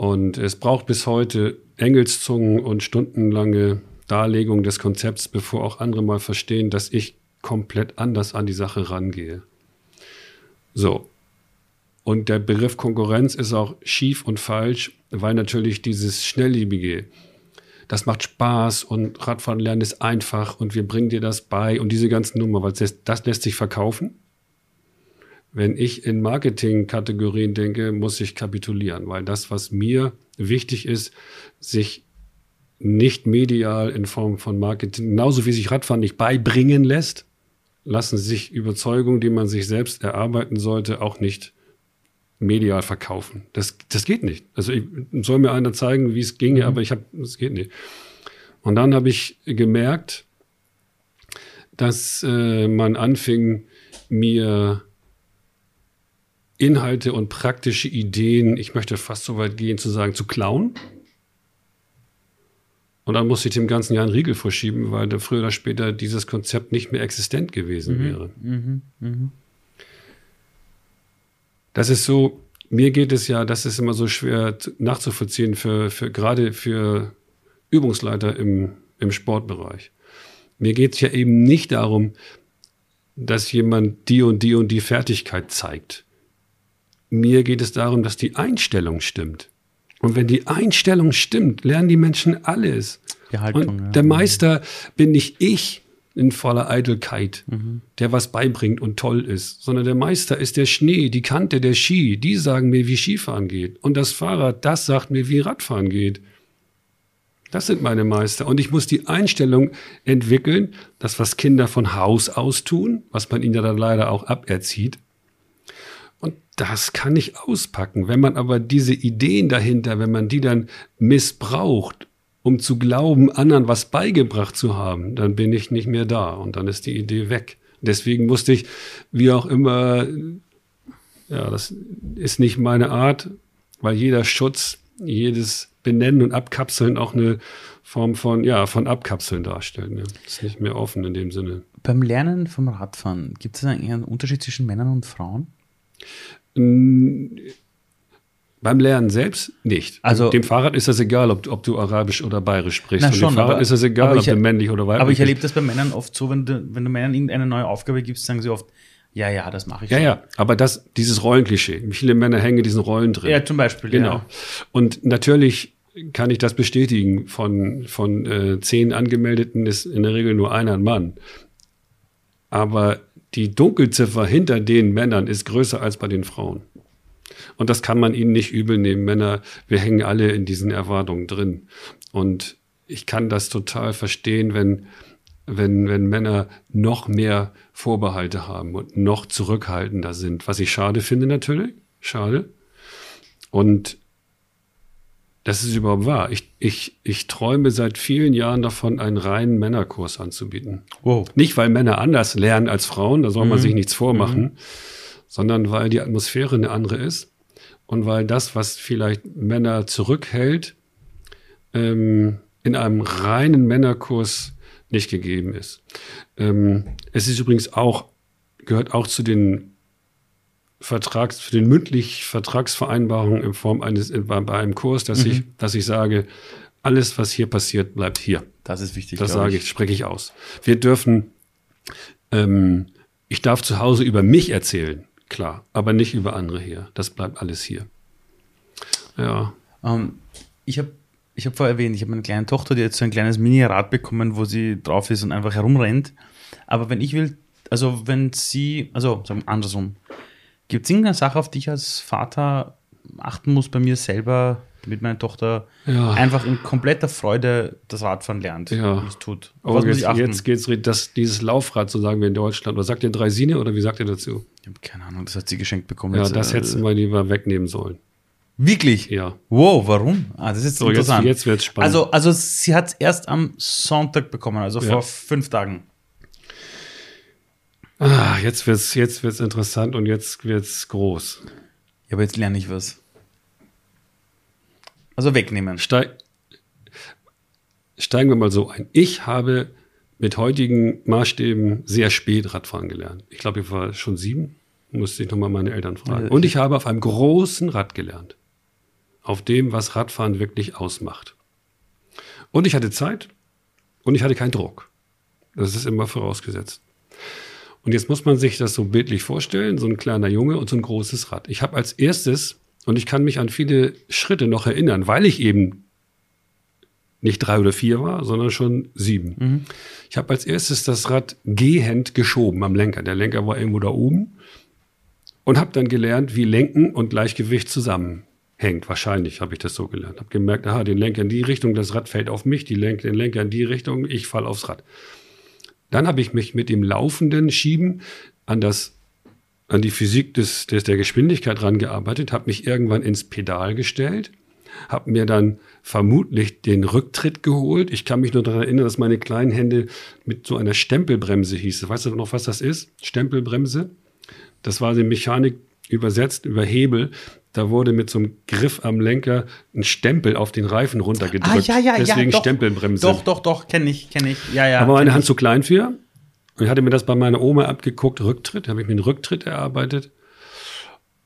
Und es braucht bis heute Engelszungen und stundenlange Darlegung des Konzepts, bevor auch andere mal verstehen, dass ich komplett anders an die Sache rangehe. So. Und der Begriff Konkurrenz ist auch schief und falsch, weil natürlich dieses Schnelllebige, das macht Spaß und Radfahren lernen ist einfach und wir bringen dir das bei und diese ganzen Nummer, weil das, das lässt sich verkaufen. Wenn ich in Marketing-Kategorien denke, muss ich kapitulieren, weil das, was mir wichtig ist, sich nicht medial in Form von Marketing, genauso wie sich Radfahren nicht beibringen lässt, lassen sich Überzeugungen, die man sich selbst erarbeiten sollte, auch nicht medial verkaufen. Das, das geht nicht. Also ich, soll mir einer zeigen, wie es ginge, mhm. aber ich habe, es geht nicht. Und dann habe ich gemerkt, dass äh, man anfing, mir Inhalte und praktische Ideen, ich möchte fast so weit gehen zu sagen, zu klauen. Und dann musste ich dem ganzen Jahr einen Riegel vorschieben, weil da früher oder später dieses Konzept nicht mehr existent gewesen mhm. wäre. Mhm. Mhm. Das ist so, mir geht es ja, das ist immer so schwer nachzuvollziehen, für, für gerade für Übungsleiter im, im Sportbereich. Mir geht es ja eben nicht darum, dass jemand die und die und die Fertigkeit zeigt. Mir geht es darum, dass die Einstellung stimmt. Und wenn die Einstellung stimmt, lernen die Menschen alles. Die Haltung, und ja. der Meister bin nicht ich, in voller Eitelkeit, mhm. der was beibringt und toll ist, sondern der Meister ist der Schnee, die Kante der Ski, die sagen mir, wie Skifahren geht. Und das Fahrrad, das sagt mir, wie Radfahren geht. Das sind meine Meister. Und ich muss die Einstellung entwickeln, das, was Kinder von Haus aus tun, was man ihnen ja dann leider auch aberzieht. Und das kann ich auspacken. Wenn man aber diese Ideen dahinter, wenn man die dann missbraucht um zu glauben, anderen was beigebracht zu haben, dann bin ich nicht mehr da und dann ist die Idee weg. Deswegen musste ich, wie auch immer, ja, das ist nicht meine Art, weil jeder Schutz, jedes Benennen und Abkapseln auch eine Form von, ja, von Abkapseln darstellt. Ne? Ist nicht mehr offen in dem Sinne. Beim Lernen vom Radfahren, gibt es eigentlich einen Unterschied zwischen Männern und Frauen? Beim Lernen selbst nicht. Also dem Fahrrad ist das egal, ob, ob du Arabisch oder Bayerisch sprichst. Na schon, dem Fahrrad aber, ist das egal, ob du männlich oder weiblich Aber ich erlebe das bei Männern oft so, wenn du, wenn du Männern irgendeine neue Aufgabe gibst, sagen sie oft, ja, ja, das mache ich. Ja, schon. ja, aber das, dieses Rollenklischee. Viele Männer hängen in diesen Rollen drin. Ja, zum Beispiel. Genau. Ja. Und natürlich kann ich das bestätigen. Von, von äh, zehn Angemeldeten ist in der Regel nur einer ein Mann. Aber die Dunkelziffer hinter den Männern ist größer als bei den Frauen. Und das kann man ihnen nicht übel nehmen. Männer, wir hängen alle in diesen Erwartungen drin. Und ich kann das total verstehen, wenn, wenn, wenn Männer noch mehr Vorbehalte haben und noch zurückhaltender sind. Was ich schade finde natürlich. Schade. Und das ist überhaupt wahr. Ich, ich, ich träume seit vielen Jahren davon, einen reinen Männerkurs anzubieten. Wow. Nicht, weil Männer anders lernen als Frauen, da soll man mhm. sich nichts vormachen, mhm. sondern weil die Atmosphäre eine andere ist und weil das, was vielleicht Männer zurückhält, ähm, in einem reinen Männerkurs nicht gegeben ist. Ähm, es ist übrigens auch, gehört auch zu den Vertrags, für den mündlich Vertragsvereinbarungen in Form eines, bei, bei einem Kurs, dass mhm. ich, dass ich sage, alles, was hier passiert, bleibt hier. Das ist wichtig. Das sage ich, spreche ich aus. Wir dürfen, ähm, ich darf zu Hause über mich erzählen klar, aber nicht über andere hier. Das bleibt alles hier. Ja. Ähm, ich habe ich hab vorher erwähnt, ich habe eine kleine Tochter, die hat so ein kleines Mini-Rad bekommen, wo sie drauf ist und einfach herumrennt. Aber wenn ich will, also wenn sie, also sagen wir andersrum, gibt es irgendeine Sache, auf die ich als Vater achten muss bei mir selber, damit meine Tochter ja. einfach in kompletter Freude das Radfahren lernt ja. und es tut. Auf oh, jetzt, jetzt geht's das, dieses Laufrad, so sagen wir in Deutschland. Was sagt ihr Dreisine oder wie sagt ihr dazu? Ich habe keine Ahnung, das hat sie geschenkt bekommen. Ja, jetzt, das äh, hätten wir lieber wegnehmen sollen. Wirklich? Ja. Wow, warum? Ah, das ist jetzt So, jetzt, interessant. jetzt wird es spannend. also, also sie hat es erst am Sonntag bekommen, also Ja. vor fünf Tagen. Ah, jetzt wird es jetzt wird's interessant und jetzt wird es groß. Ja, aber jetzt lerne ich was. Also wegnehmen. Steig, steigen wir mal so ein. Ich habe mit heutigen Maßstäben sehr spät Radfahren gelernt. Ich glaube, ich war schon sieben, musste ich nochmal meine Eltern fragen. Und ich habe auf einem großen Rad gelernt. Auf dem, was Radfahren wirklich ausmacht. Und ich hatte Zeit und ich hatte keinen Druck. Das ist immer vorausgesetzt. Und jetzt muss man sich das so bildlich vorstellen, so ein kleiner Junge und so ein großes Rad. Ich habe als erstes, und ich kann mich an viele Schritte noch erinnern, weil ich eben nicht drei oder vier war, sondern schon sieben. Ich habe als erstes das Rad gehend geschoben am Lenker. Der Lenker war irgendwo da oben und habe dann gelernt, wie Lenken und Gleichgewicht zusammenhängt. Wahrscheinlich habe ich das so gelernt. Habe gemerkt, aha, den Lenker in die Richtung, das Rad fällt auf mich, die Lenk den Lenker in die Richtung, ich falle aufs Rad. Dann habe ich mich mit dem laufenden Schieben an das an die Physik des, des, der Geschwindigkeit rangearbeitet, habe mich irgendwann ins Pedal gestellt, habe mir dann vermutlich den Rücktritt geholt. Ich kann mich nur daran erinnern, dass meine kleinen Hände mit so einer Stempelbremse hieß. Weißt du noch, was das ist? Stempelbremse. Das war die Mechanik übersetzt über Hebel. Da wurde mit so einem Griff am Lenker ein Stempel auf den Reifen runtergedrückt. Ah, ja, ja, ja, Deswegen doch. Stempelbremse. Doch, doch, doch, kenne ich, kenne ich. Ja, ja. Aber meine Hand zu klein für. Und ich hatte mir das bei meiner Oma abgeguckt, Rücktritt, habe ich mir einen Rücktritt erarbeitet.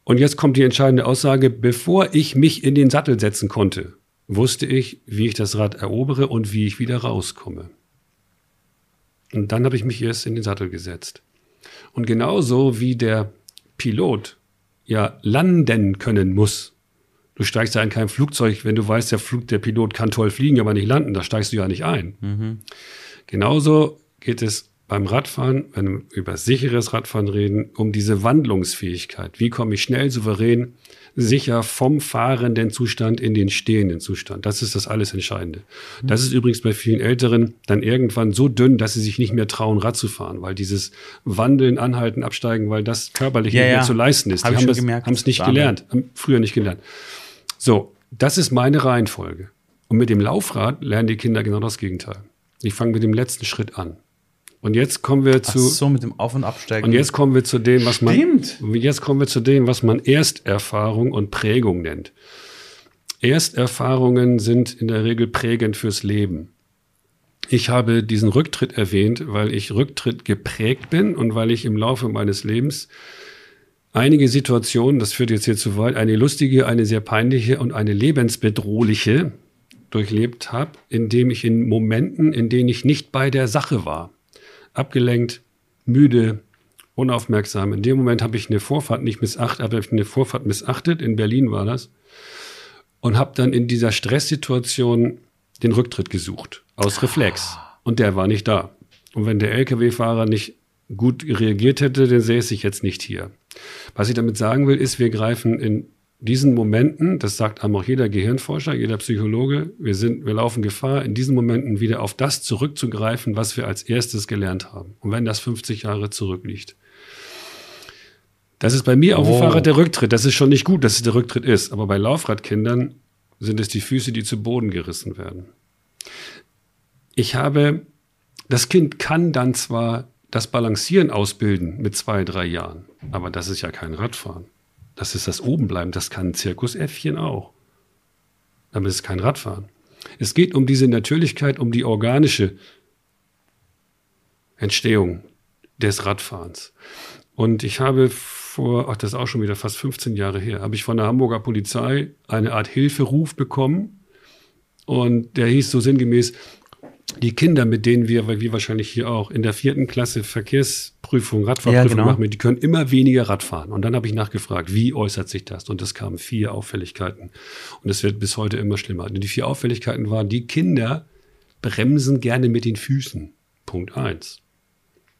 Und jetzt kommt die entscheidende Aussage, bevor ich mich in den Sattel setzen konnte, wusste ich, wie ich das Rad erobere und wie ich wieder rauskomme. Und dann habe ich mich erst in den Sattel gesetzt. Und genauso wie der Pilot ja landen können muss. Du steigst ja in kein Flugzeug, wenn du weißt, der, Flug, der Pilot kann toll fliegen, aber nicht landen, da steigst du ja nicht ein. Genauso geht es beim Radfahren, wenn wir über sicheres Radfahren reden, um diese Wandlungsfähigkeit. Wie komme ich schnell, souverän, sicher vom fahrenden Zustand in den stehenden Zustand? Das ist das alles Entscheidende. Das ist übrigens bei vielen Älteren dann irgendwann so dünn, dass sie sich nicht mehr trauen, Rad zu fahren, weil dieses Wandeln, Anhalten, Absteigen, weil das körperlich Ja, nicht mehr ja. zu leisten ist. Hab Die haben es nicht gelernt, haben früher nicht gelernt. So, das ist meine Reihenfolge. Und mit dem Laufrad lernen die Kinder genau das Gegenteil. Ich fange mit dem letzten Schritt an. Und jetzt kommen wir Ach zu so, mit dem Auf- und Absteigen. und jetzt kommen wir zu dem, was man Stimmt. jetzt kommen wir zu dem, was man Ersterfahrung und Prägung nennt. Ersterfahrungen sind in der Regel prägend fürs Leben. Ich habe diesen Rücktritt erwähnt, weil ich Rücktritt geprägt bin und weil ich im Laufe meines Lebens einige Situationen, das führt jetzt hier zu weit, eine lustige, eine sehr peinliche und eine lebensbedrohliche durchlebt habe, indem ich in Momenten, in denen ich nicht bei der Sache war, abgelenkt, müde, unaufmerksam. In dem Moment habe ich eine Vorfahrt nicht missachtet, habe ich eine Vorfahrt missachtet, in Berlin war das, und habe dann in dieser Stresssituation den Rücktritt gesucht, aus Reflex. Und der war nicht da. Und wenn der Lkw-Fahrer nicht gut reagiert hätte, dann säße ich jetzt nicht hier. Was ich damit sagen will, ist, wir greifen in diesen Momenten, das sagt einem auch jeder Gehirnforscher, jeder Psychologe, wir, sind, wir laufen Gefahr, in diesen Momenten wieder auf das zurückzugreifen, was wir als erstes gelernt haben. Und wenn das 50 Jahre zurückliegt. Das ist bei mir auf dem Oh. Fahrrad der Rücktritt. Das ist schon nicht gut, dass es der Rücktritt ist. Aber bei Laufradkindern sind es die Füße, die zu Boden gerissen werden. Ich habe, das Kind kann dann zwar das Balancieren ausbilden mit zwei, drei Jahren, aber das ist ja kein Radfahren. Das ist das Obenbleiben. Das kann ein Zirkusäffchen auch. Es ist kein Radfahren. Es geht um diese Natürlichkeit, um die organische Entstehung des Radfahrens. Und ich habe vor, ach, das ist auch schon wieder fast 15 Jahre her, habe ich von der Hamburger Polizei eine Art Hilferuf bekommen. Und der hieß so sinngemäß, die Kinder, mit denen wir, weil wir wahrscheinlich hier auch in der vierten Klasse Verkehrsprüfung, Radfahrprüfung Ja, genau. machen, die können immer weniger Radfahren. Und dann habe ich nachgefragt, wie äußert sich das? Und es kamen vier Auffälligkeiten. Und es wird bis heute immer schlimmer. Und die vier Auffälligkeiten waren, die Kinder bremsen gerne mit den Füßen. Punkt eins.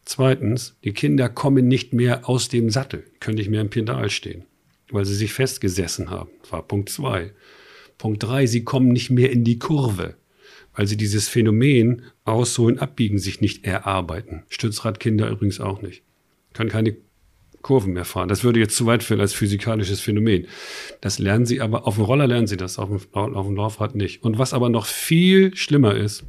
Zweitens, die Kinder kommen nicht mehr aus dem Sattel, können nicht mehr im Pedal stehen, weil sie sich festgesessen haben. Das war Punkt zwei. Punkt drei, sie kommen nicht mehr in die Kurve, weil sie dieses Phänomen Ausholen, Abbiegen sich nicht erarbeiten. Stützradkinder übrigens auch nicht. Können keine Kurven mehr fahren. Das würde jetzt zu weit führen als physikalisches Phänomen. Das lernen sie aber, auf dem Roller lernen sie das, auf dem, auf dem Laufrad nicht. Und was aber noch viel schlimmer ist,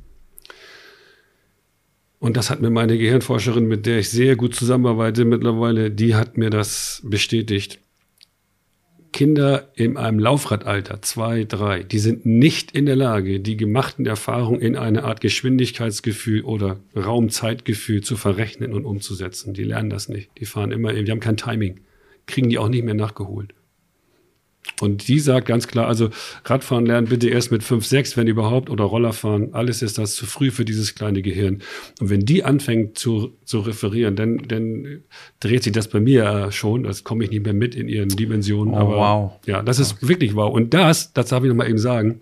und das hat mir meine Gehirnforscherin, mit der ich sehr gut zusammenarbeite mittlerweile, die hat mir das bestätigt. Kinder in einem Laufradalter, zwei, drei, die sind nicht in der Lage, die gemachten Erfahrungen in eine Art Geschwindigkeitsgefühl oder Raumzeitgefühl zu verrechnen und umzusetzen. Die lernen das nicht. Die fahren immer, die haben kein Timing. Kriegen die auch nicht mehr nachgeholt. Und die sagt ganz klar, also Radfahren lernen bitte erst mit 5, 6, wenn überhaupt, oder Rollerfahren. Alles ist das zu früh für dieses kleine Gehirn. Und wenn die anfängt zu, zu referieren, dann, dann dreht sich das bei mir schon. Das komme ich nicht mehr mit in ihren Dimensionen. Oh, Aber wow. ja, das ist okay. wirklich wow. Und das, das darf ich nochmal eben sagen.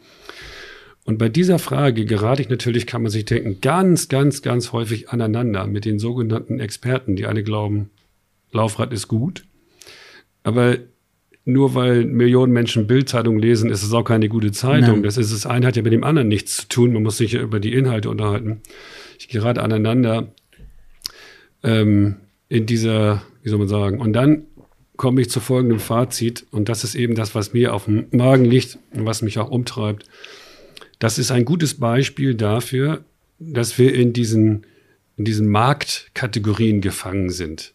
Und bei dieser Frage gerate ich natürlich, kann man sich denken, ganz, ganz, ganz häufig aneinander mit den sogenannten Experten, die alle glauben, Laufrad ist gut. Aber nur weil Millionen Menschen Bildzeitung lesen, ist es auch keine gute Zeitung. Nein. Das ist das eine hat ja mit dem anderen nichts zu tun. Man muss sich ja über die Inhalte unterhalten. Ich gerate aneinander ähm, in dieser, wie soll man sagen, und dann komme ich zu folgendem Fazit, und das ist eben das, was mir auf dem Magen liegt und was mich auch umtreibt. Das ist ein gutes Beispiel dafür, dass wir in diesen, in diesen Marktkategorien gefangen sind.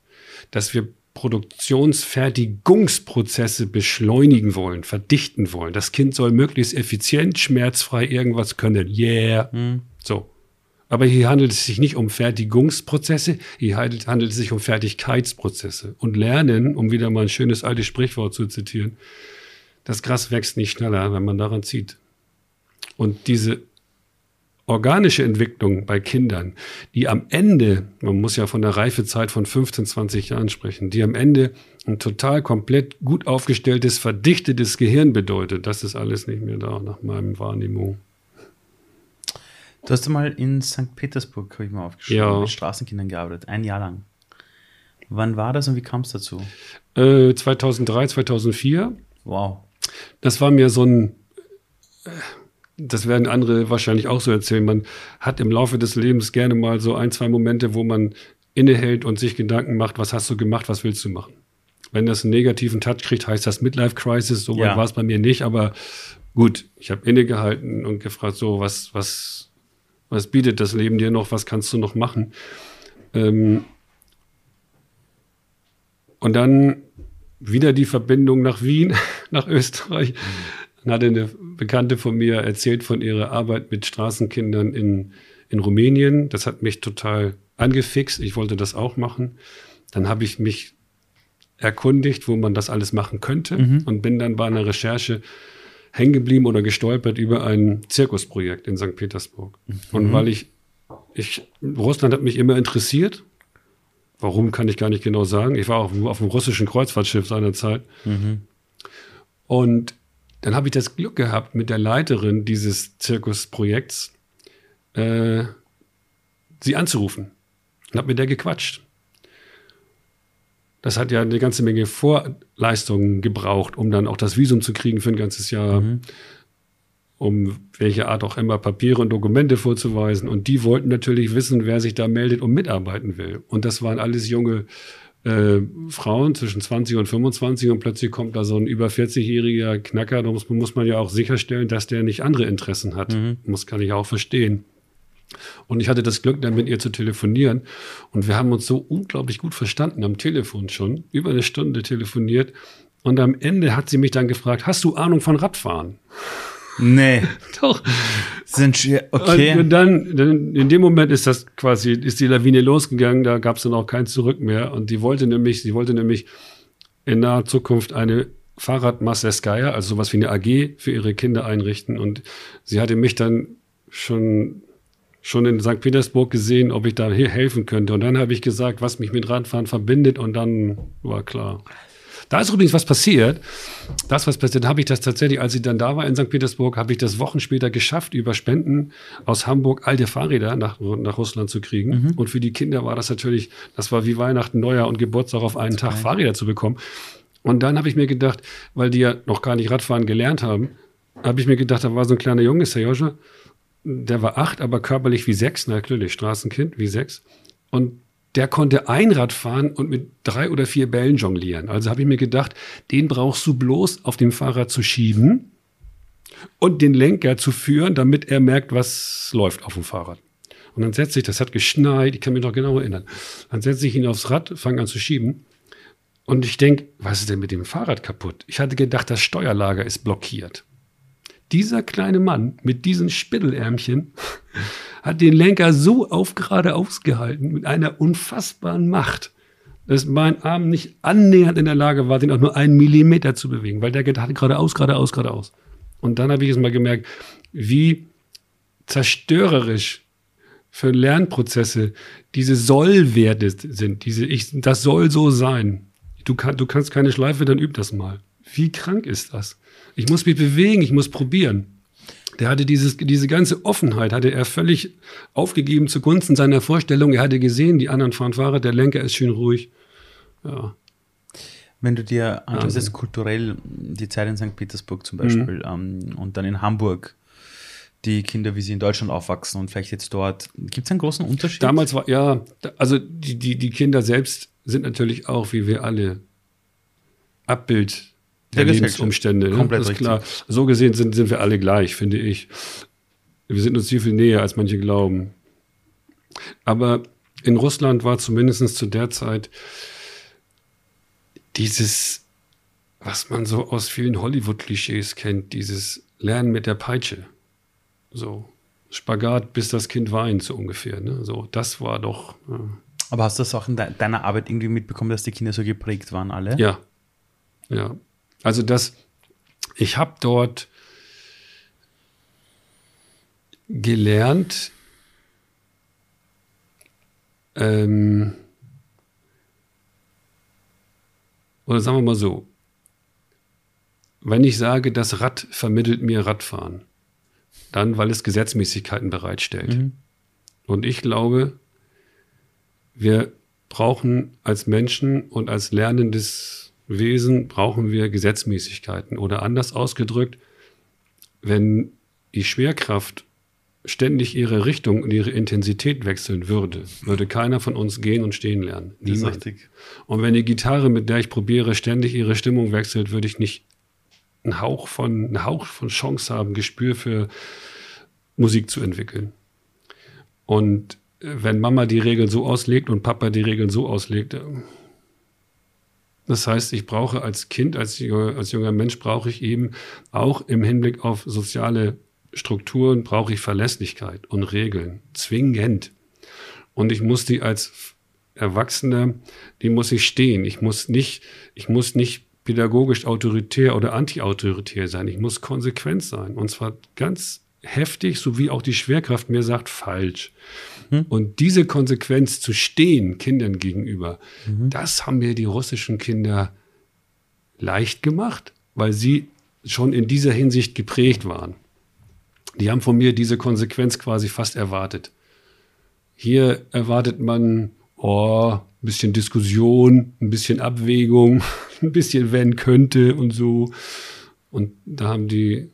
Dass wir Produktionsfertigungsprozesse beschleunigen wollen, verdichten wollen. Das Kind soll möglichst effizient, schmerzfrei irgendwas können. Yeah. Mhm. So. Aber hier handelt es sich nicht um Fertigungsprozesse, hier handelt, handelt es sich um Fertigkeitsprozesse. Und Lernen, um wieder mal ein schönes altes Sprichwort zu zitieren, das Gras wächst nicht schneller, wenn man daran zieht. Und diese organische Entwicklung bei Kindern, die am Ende, man muss ja von der Reifezeit von 15, 20 Jahren sprechen, die am Ende ein total komplett gut aufgestelltes, verdichtetes Gehirn bedeutet, das ist alles nicht mehr da nach meinem Wahrnehmung. Du hast mal in St. Petersburg, habe ich mal aufgeschrieben, ja. mit Straßenkindern gearbeitet, ein Jahr lang. Wann war das und wie kam es dazu? Äh, 2003, 2004. Wow. Das war mir so ein, das werden andere wahrscheinlich auch so erzählen. Man hat im Laufe des Lebens gerne mal so ein, zwei Momente, wo man innehält und sich Gedanken macht, was hast du gemacht, was willst du machen? Wenn das einen negativen Touch kriegt, heißt das Midlife Crisis. So ja. war es bei mir nicht, aber gut, ich habe innegehalten und gefragt, so, was, was, was bietet das Leben dir noch, was kannst du noch machen? Ähm und dann wieder die Verbindung nach Wien, nach Österreich. Mhm dann hatte eine Bekannte von mir erzählt von ihrer Arbeit mit Straßenkindern in, in Rumänien. Das hat mich total angefixt. Ich wollte das auch machen. Dann habe ich mich erkundigt, wo man das alles machen könnte mhm. und bin dann bei einer Recherche hängen geblieben oder gestolpert über ein Zirkusprojekt in St. Petersburg. Mhm. Und weil ich, ich, Russland hat mich immer interessiert. Warum kann ich gar nicht genau sagen. Ich war auch auf dem russischen Kreuzfahrtschiff seinerzeit. Mhm. Und dann habe ich das Glück gehabt, mit der Leiterin dieses Zirkusprojekts äh, sie anzurufen und habe mit der gequatscht. Das hat ja eine ganze Menge Vorleistungen gebraucht, um dann auch das Visum zu kriegen für ein ganzes Jahr, mhm. um welche Art auch immer Papiere und Dokumente vorzuweisen. Und die wollten natürlich wissen, wer sich da meldet und mitarbeiten will. Und das waren alles junge äh, Frauen zwischen 20 und 25 und plötzlich kommt da so ein über 40-jähriger Knacker, da muss, muss, man ja auch sicherstellen, dass der nicht andere Interessen hat. Mhm. Das kann ich auch verstehen. Und ich hatte das Glück, dann mit ihr zu telefonieren. Und wir haben uns so unglaublich gut verstanden am Telefon schon, über eine Stunde telefoniert. Und am Ende hat sie mich dann gefragt, hast du Ahnung von Radfahren? Nee. Doch. Sind okay. Und dann, dann, in dem Moment ist das quasi, ist die Lawine losgegangen, da gab es dann auch kein Zurück mehr. Und die wollte nämlich, sie wollte nämlich in naher Zukunft eine Fahrradmasseskaya, also sowas wie eine AG für ihre Kinder einrichten. Und sie hatte mich dann schon, schon in St. Petersburg gesehen, ob ich da hier helfen könnte. Und dann habe ich gesagt, was mich mit Radfahren verbindet. Und dann war klar. Da ist übrigens was passiert. Das, was passiert, habe ich das tatsächlich, als ich dann da war in St. Petersburg, habe ich das Wochen später geschafft, über Spenden aus Hamburg alte Fahrräder nach, nach Russland zu kriegen. Mhm. Und für die Kinder war das natürlich, das war wie Weihnachten, Neujahr und Geburtstag auf einen Tag Fahrräder zu bekommen. Und dann habe ich mir gedacht, weil die ja noch gar nicht Radfahren gelernt haben, habe ich mir gedacht, da war so ein kleiner Junge, Serjoja, der war acht, aber körperlich wie sechs, natürlich, Straßenkind wie sechs. Und der konnte Einrad fahren und mit drei oder vier Bällen jonglieren. Also habe ich mir gedacht, den brauchst du bloß auf dem Fahrrad zu schieben und den Lenker zu führen, damit er merkt, was läuft auf dem Fahrrad. Und dann setze ich, das hat geschneit, ich kann mich noch genau erinnern. Dann setze ich ihn aufs Rad, fange an zu schieben. Und ich denke, was ist denn mit dem Fahrrad kaputt? Ich hatte gedacht, das Steuerlager ist blockiert. Dieser kleine Mann mit diesen Spittelärmchen hat den Lenker so auf gerade ausgehalten mit einer unfassbaren Macht, dass mein Arm nicht annähernd in der Lage war, den auch nur einen Millimeter zu bewegen, weil der hatte geradeaus, geradeaus, geradeaus. Und dann habe ich es mal gemerkt, wie zerstörerisch für Lernprozesse diese Sollwerte sind. Diese ich, das soll so sein. Du, kann, du kannst keine Schleife, dann üb das mal. Wie krank ist das? Ich muss mich bewegen, ich muss probieren. Der hatte dieses, diese ganze Offenheit, hatte er völlig aufgegeben zugunsten seiner Vorstellung. Er hatte gesehen, die anderen fahren Fahrrad, der Lenker ist schön ruhig. Ja. Wenn du dir anschaust, also. kulturell die Zeit in St. Petersburg zum Beispiel mhm. ähm, und dann in Hamburg, die Kinder, wie sie in Deutschland aufwachsen und vielleicht jetzt dort, gibt es einen großen Unterschied? Damals war, ja, also die, die, die Kinder selbst sind natürlich auch, wie wir alle, Abbild der, der Lebensumstände. Ne? Komplett ist klar. So gesehen sind, sind wir alle gleich, finde ich. Wir sind uns viel, viel näher, als manche glauben. Aber in Russland war zumindest zu der Zeit dieses, was man so aus vielen Hollywood-Klischees kennt, dieses Lernen mit der Peitsche. So Spagat, bis das Kind weint, so ungefähr. Ne? So, das war doch. Ja. Aber hast du das auch in de deiner Arbeit irgendwie mitbekommen, dass die Kinder so geprägt waren, alle? Ja. Ja. Also das, ich habe dort gelernt, ähm, oder sagen wir mal so, wenn ich sage, das Rad vermittelt mir Radfahren, dann weil es Gesetzmäßigkeiten bereitstellt. Mhm. Und ich glaube, wir brauchen als Menschen und als lernendes Wesen brauchen wir Gesetzmäßigkeiten. Oder anders ausgedrückt, wenn die Schwerkraft ständig ihre Richtung und ihre Intensität wechseln würde, würde keiner von uns gehen und stehen lernen. Niemand. Und wenn die Gitarre, mit der ich probiere, ständig ihre Stimmung wechselt, würde ich nicht einen Hauch von, einen Hauch von Chance haben, Gespür für Musik zu entwickeln. Und wenn Mama die Regeln so auslegt und Papa die Regeln so auslegt, äh, das heißt, ich brauche als Kind, als, als junger Mensch, brauche ich eben auch im Hinblick auf soziale Strukturen, brauche ich Verlässlichkeit und Regeln, zwingend. Und ich muss die als Erwachsener, die muss ich stehen. Ich muss nicht, ich muss nicht pädagogisch autoritär oder antiautoritär sein. Ich muss konsequent sein. Und zwar ganz heftig, so wie auch die Schwerkraft mir sagt, falsch. Mhm. Und diese Konsequenz zu stehen, Kindern gegenüber, mhm. das haben mir die russischen Kinder leicht gemacht, weil sie schon in dieser Hinsicht geprägt waren. Die haben von mir diese Konsequenz quasi fast erwartet. Hier erwartet man, oh, ein bisschen Diskussion, ein bisschen Abwägung, ein bisschen wenn könnte und so. Und da haben die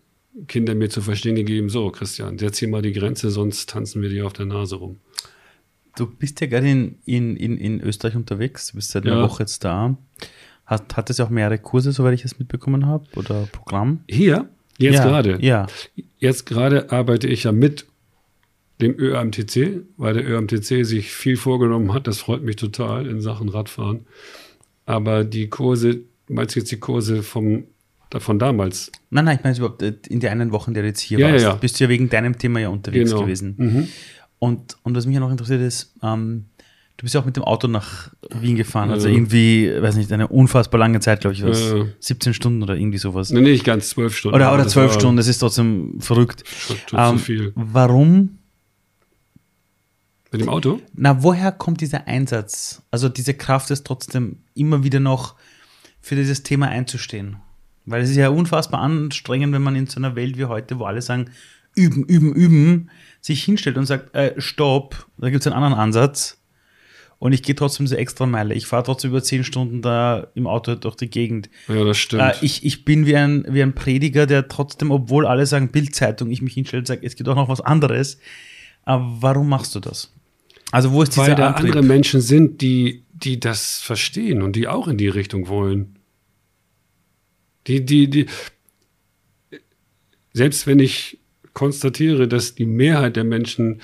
Kinder mir zu verstehen gegeben, so Christian, setz hier mal die Grenze, sonst tanzen wir dir auf der Nase rum. Du bist ja gerade in, in, in, in Österreich unterwegs, du bist seit einer ja. Woche jetzt da. Hat, hat es ja auch mehrere Kurse, soweit ich es mitbekommen habe, oder Programm? Hier? Jetzt ja, gerade? Ja. Jetzt gerade arbeite ich ja mit dem ÖAMTC, weil der ÖAMTC sich viel vorgenommen hat. Das freut mich total in Sachen Radfahren. Aber die Kurse, meinst du jetzt die Kurse vom von damals. Nein, nein, ich meine überhaupt äh, in den einen Wochen, der du jetzt hier ja, warst, ja, ja. bist du ja wegen deinem Thema ja unterwegs genau. gewesen. Mhm. Und, und was mich ja noch interessiert ist, ähm, du bist ja auch mit dem Auto nach Wien gefahren, also irgendwie, weiß nicht, eine unfassbar lange Zeit, glaube ich, was, äh, 17 Stunden oder irgendwie sowas. Nee, nicht ganz, 12 Stunden. Oder, oder 12 Stunden, das ist trotzdem verrückt. Ähm, zu viel. Warum mit dem Auto? Na, woher kommt dieser Einsatz? Also diese Kraft ist trotzdem immer wieder noch für dieses Thema einzustehen. Weil es ist ja unfassbar anstrengend, wenn man in so einer Welt wie heute, wo alle sagen, üben, üben, üben, sich hinstellt und sagt, äh, stopp, da gibt es einen anderen Ansatz. Und ich gehe trotzdem diese extra Meile. Ich fahre trotzdem über zehn Stunden da im Auto durch die Gegend. Ja, das stimmt. Äh, ich, ich bin wie ein, wie ein Prediger, der trotzdem, obwohl alle sagen Bildzeitung, ich mich hinstelle und sage, es gibt auch noch was anderes. Aber warum machst du das? Also wo ist weil dieser da Antrieb? andere Menschen sind, die, die das verstehen und die auch in die Richtung wollen. Die, die, die, selbst wenn ich konstatiere, dass die Mehrheit der Menschen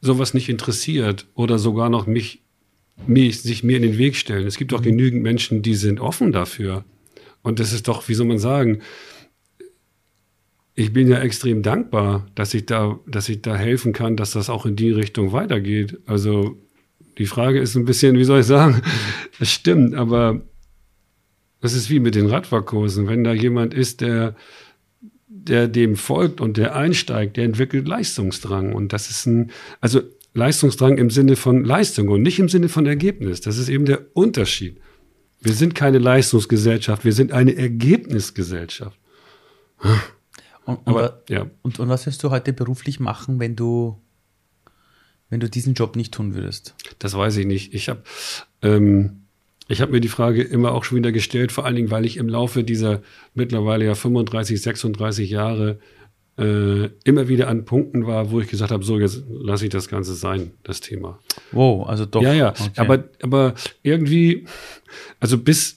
sowas nicht interessiert oder sogar noch mich, mich, sich mir in den Weg stellen. Es gibt auch genügend Menschen, die sind offen dafür. Und das ist doch, wie soll man sagen, ich bin ja extrem dankbar, dass ich da, dass ich da helfen kann, dass das auch in die Richtung weitergeht. Also die Frage ist ein bisschen, wie soll ich sagen, das stimmt, aber das ist wie mit den Radfahrkursen. Wenn da jemand ist, der, der dem folgt und der einsteigt, der entwickelt Leistungsdrang. Und das ist ein, also Leistungsdrang im Sinne von Leistung und nicht im Sinne von Ergebnis. Das ist eben der Unterschied. Wir sind keine Leistungsgesellschaft, wir sind eine Ergebnisgesellschaft. Und, und, Aber ja, und, und was wirst du heute beruflich machen, wenn du, wenn du diesen Job nicht tun würdest? das weiß ich nicht. Ich habe ähm, ich hab mir die Frage immer auch schon wieder gestellt, vor allen Dingen, weil ich im Laufe dieser mittlerweile ja 35, 36 Jahre äh, immer wieder an Punkten war, wo ich gesagt habe, so jetzt lasse ich das Ganze sein, das Thema. Wow, also doch. Ja, ja, okay. aber, aber irgendwie, also bis,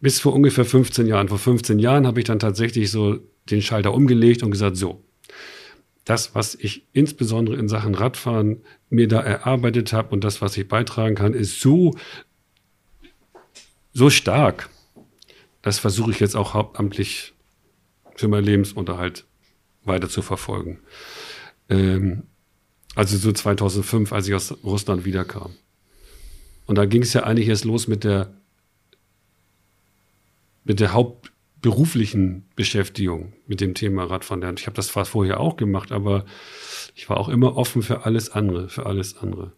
bis vor ungefähr 15 Jahren, vor 15 Jahren habe ich dann tatsächlich so den Schalter umgelegt und gesagt, so, das, was ich insbesondere in Sachen Radfahren mir da erarbeitet habe und das, was ich beitragen kann, ist so, so stark. Das versuche ich jetzt auch hauptamtlich für meinen Lebensunterhalt weiter zu verfolgen. Ähm, also so 2005, als ich aus Russland wiederkam. Und da ging es ja eigentlich erst los mit der, mit der hauptberuflichen Beschäftigung mit dem Thema Radfahren. Ich habe das zwar vorher auch gemacht, aber ich war auch immer offen für alles andere, für alles andere.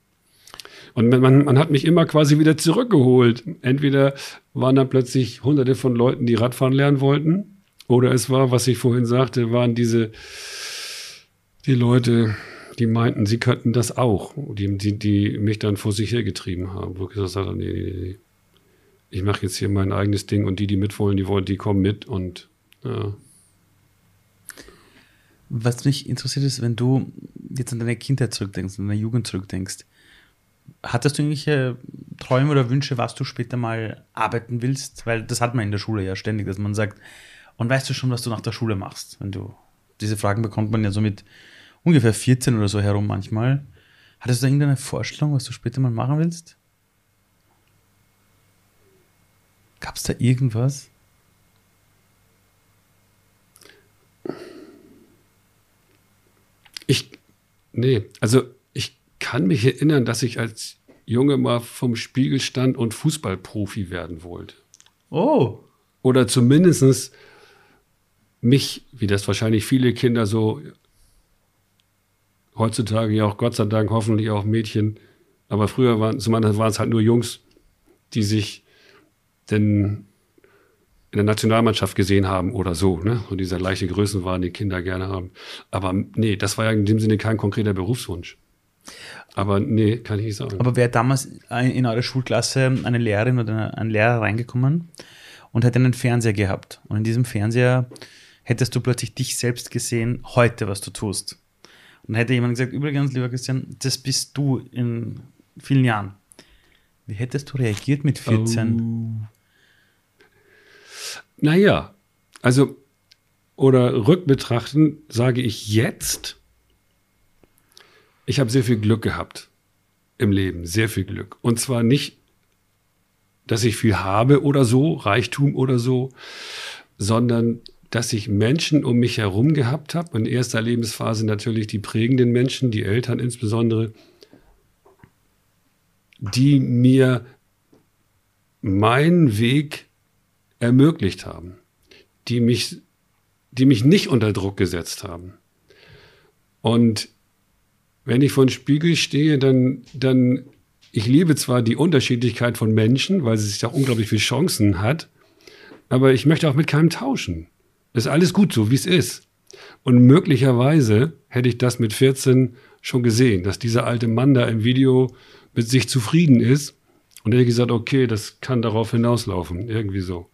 Und man, man, hat mich immer quasi wieder zurückgeholt. Entweder waren da plötzlich hunderte von Leuten, die Radfahren lernen wollten, oder es war, was ich vorhin sagte, waren diese die Leute, die meinten, sie könnten das auch, die, die, die mich dann vor sich hergetrieben haben, wo ich gesagt habe, nee, nee, nee. Ich mache jetzt hier mein eigenes Ding und die, die mitwollen, die wollen, die kommen mit und ja. Was mich interessiert ist, wenn du jetzt an deine Kindheit zurückdenkst, an deine Jugend zurückdenkst, hattest du irgendwelche Träume oder Wünsche, was du später mal arbeiten willst? Weil das hat man in der Schule ja ständig, dass man sagt, und weißt du schon, was du nach der Schule machst? Wenn du diese Fragen bekommt man ja so mit ungefähr 14 oder so herum manchmal. Hattest du da irgendeine Vorstellung, was du später mal machen willst? Gab es da irgendwas? Ich, nee, also kann mich erinnern, dass ich als Junge mal vom Spiegel stand und Fußballprofi werden wollte. Oh, Oder zumindest mich, wie das wahrscheinlich viele Kinder so heutzutage ja auch Gott sei Dank hoffentlich auch Mädchen, aber früher waren, zumindest waren es halt nur Jungs, die sich denn in der Nationalmannschaft gesehen haben oder so, ne? Und dieser leichte Größenwahn, die Kinder gerne haben. Aber nee, das war ja in dem Sinne kein konkreter Berufswunsch. Aber nee, kann ich nicht sagen. Aber wäre damals in eure Schulklasse eine Lehrerin oder ein Lehrer reingekommen und hätte einen Fernseher gehabt. Und in diesem Fernseher hättest du plötzlich dich selbst gesehen, heute, was du tust. Und hätte jemand gesagt, übrigens, lieber Christian, das bist du in vielen Jahren. Wie hättest du reagiert mit 14? Naja, also, oder rückbetrachten sage ich jetzt, ich habe sehr viel Glück gehabt im Leben, sehr viel Glück. Und zwar nicht, dass ich viel habe oder so, Reichtum oder so, sondern dass ich Menschen um mich herum gehabt habe. In erster Lebensphase natürlich die prägenden Menschen, die Eltern insbesondere, die mir meinen Weg ermöglicht haben, die mich, die mich nicht unter Druck gesetzt haben. Und wenn ich vor dem Spiegel stehe, dann, dann, ich liebe zwar die Unterschiedlichkeit von Menschen, weil sie sich auch unglaublich viele Chancen hat, aber ich möchte auch mit keinem tauschen. Ist alles gut so, wie es ist. Und möglicherweise hätte ich das mit 14 schon gesehen, dass dieser alte Mann da im Video mit sich zufrieden ist und hätte gesagt, okay, das kann darauf hinauslaufen, irgendwie so.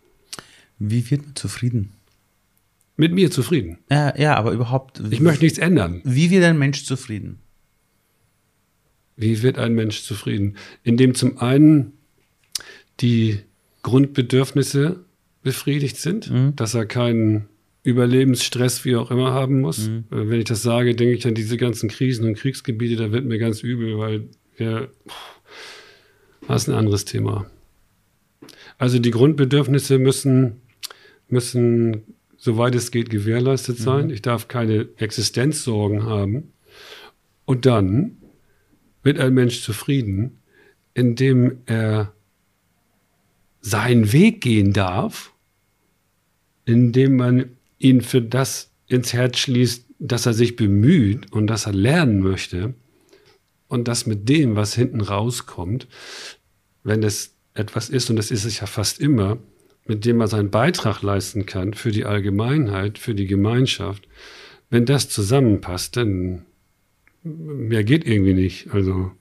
Wie wird man zufrieden? Mit mir zufrieden. Ja, ja, aber überhaupt. Ich möchte nichts ändern. Wie wird ein Mensch zufrieden? Wie wird ein Mensch zufrieden? Indem zum einen die Grundbedürfnisse befriedigt sind, Mhm. dass er keinen Überlebensstress, wie auch immer, haben muss. Mhm. Äh, Wenn ich das sage, denke ich an diese ganzen Krisen und Kriegsgebiete, da wird mir ganz übel, weil wir, das ist ein anderes Thema. Also die Grundbedürfnisse müssen, müssen, soweit es geht, gewährleistet sein. Ich darf keine Existenzsorgen haben. Und dann wird ein Mensch zufrieden, indem er seinen Weg gehen darf, indem man ihn für das ins Herz schließt, dass er sich bemüht und dass er lernen möchte und das mit dem, was hinten rauskommt, wenn es etwas ist, und das ist es ja fast immer, mit dem man seinen Beitrag leisten kann für die Allgemeinheit, für die Gemeinschaft, wenn das zusammenpasst, dann mehr geht irgendwie nicht. Also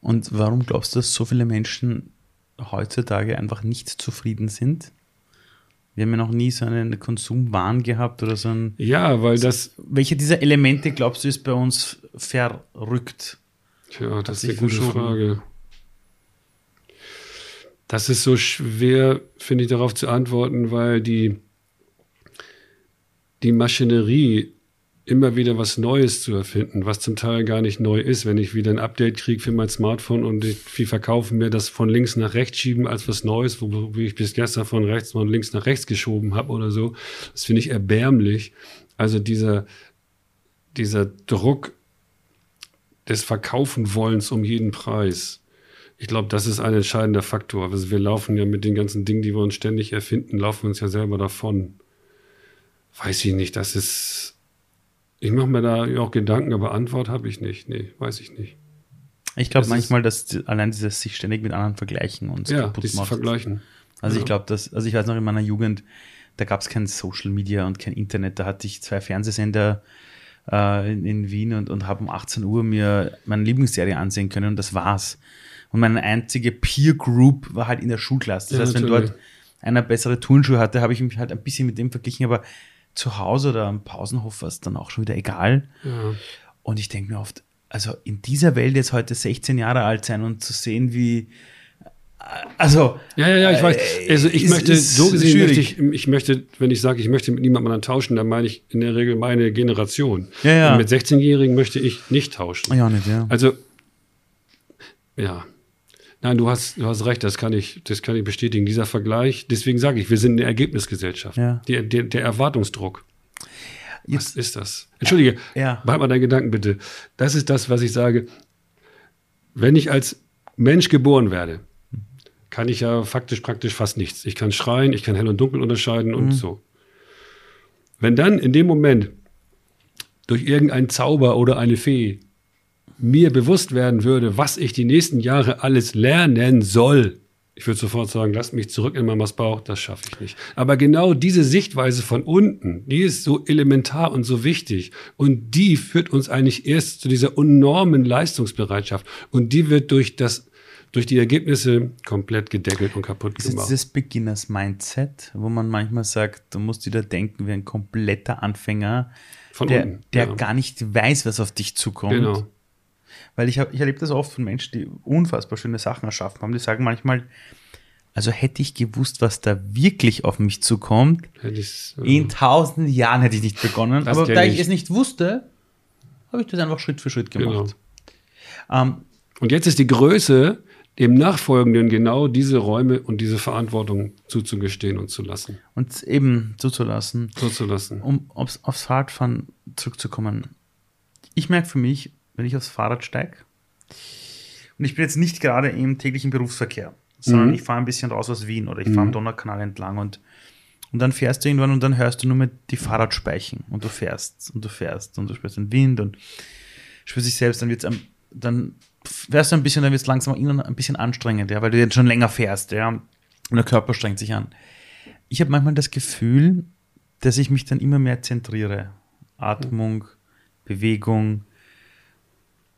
Und warum glaubst du, dass so viele Menschen heutzutage einfach nicht zufrieden sind? Wir haben ja noch nie so einen Konsumwahn gehabt oder so ein. ja, weil das, Welche dieser Elemente glaubst du ist bei uns verrückt? Tja, das ist eine gute verschoben. Frage. Das ist so schwer, finde ich, darauf zu antworten, weil die, die Maschinerie immer wieder was Neues zu erfinden, was zum Teil gar nicht neu ist. Wenn ich wieder ein Update kriege für mein Smartphone und die, die verkaufen mir das von links nach rechts schieben als was Neues, wo, ich bis gestern von rechts von links nach rechts geschoben habe oder so, das finde ich erbärmlich. Also dieser, dieser Druck des Verkaufen-Wollens um jeden Preis. Ich glaube, das ist ein entscheidender Faktor. Also wir laufen ja mit den ganzen Dingen, die wir uns ständig erfinden, laufen uns ja selber davon. Weiß ich nicht, das ist. Ich mache mir da auch Gedanken, aber Antwort habe ich nicht. Nee, weiß ich nicht. Ich glaube manchmal, dass allein dieses sich ständig mit anderen vergleichen uns Ja, kaputt macht. Vergleichen. Also Ja. ich glaube, dass, also ich weiß noch in meiner Jugend, da gab es kein Social Media und kein Internet. Da hatte ich zwei Fernsehsender äh, in, in Wien und, und habe um 18 Uhr mir meine Lieblingsserie ansehen können und das war's. Und meine einzige Peer Group war halt in der Schulklasse. Das Ja, heißt, wenn natürlich. dort einer bessere Turnschuhe hatte, habe ich mich halt ein bisschen mit dem verglichen, aber zu Hause oder am Pausenhof war es dann auch schon wieder egal. Ja. Und ich denke mir oft, also in dieser Welt jetzt heute 16 Jahre alt sein und zu sehen, wie also Ja, ja, ja, ich weiß. Also ich ist- möchte, ist so gesehen möchte ich, ich möchte, wenn ich sage, ich möchte mit niemandem anderen tauschen, dann meine ich in der Regel meine Generation. Ja, ja. Und mit 16-Jährigen möchte ich nicht tauschen. ja nicht, ja. Also, ja. Nein, du hast, du hast recht, das kann ich, das kann ich bestätigen. Dieser Vergleich, deswegen sage ich, wir sind eine Ergebnisgesellschaft. Ja. Die, der, der Erwartungsdruck. Was Jetzt- ist das? Entschuldige, Ja. behalt mal deinen Gedanken bitte. Das ist das, was ich sage. Wenn ich als Mensch geboren werde, kann ich ja faktisch praktisch fast nichts. Ich kann schreien, ich kann hell und dunkel unterscheiden und so. Wenn dann in dem Moment durch irgendeinen Zauber oder eine Fee mir bewusst werden würde, was ich die nächsten Jahre alles lernen soll, ich würde sofort sagen, lasst mich zurück in Mamas Bauch, das schaffe ich nicht. Aber genau diese Sichtweise von unten, die ist so elementar und so wichtig. Und die führt uns eigentlich erst zu dieser enormen Leistungsbereitschaft. Und die wird durch das, durch die Ergebnisse komplett gedeckelt und kaputt Das ist gemacht. dieses Beginners-Mindset, wo man manchmal sagt, du musst wieder denken wie ein kompletter Anfänger, Von der, unten, der ja. gar nicht weiß, was auf dich zukommt. Genau. Weil ich, hab, ich erlebe das oft von Menschen, die unfassbar schöne Sachen erschaffen haben. Die sagen manchmal, also hätte ich gewusst, was da wirklich auf mich zukommt, ich's, äh, in tausend Jahren hätte ich nicht begonnen. Aber da ich ich. es nicht wusste, habe ich das einfach Schritt für Schritt genau. gemacht. Ähm, Und jetzt ist die Größe, dem Nachfolgenden genau diese Räume und diese Verantwortung zuzugestehen und zu lassen. und eben zuzulassen. Zuzulassen. um aufs, aufs Fahrradfahren zurückzukommen. Ich merke für mich, wenn ich aufs Fahrrad steige, und ich bin jetzt nicht gerade im täglichen Berufsverkehr, sondern Mhm. ich fahre ein bisschen raus aus Wien oder ich fahre am Donaukanal entlang und, und dann fährst du irgendwann und dann hörst du nur mit die Fahrradspeichen und du fährst und du fährst und du spürst den Wind und spürst dich selbst, dann wird's am, dann fährst du ein bisschen, dann wird es langsam irgendwann ein bisschen anstrengend, ja, weil du jetzt schon länger fährst, ja, und der Körper strengt sich an. Ich habe manchmal das Gefühl, dass ich mich dann immer mehr zentriere. Atmung, Bewegung.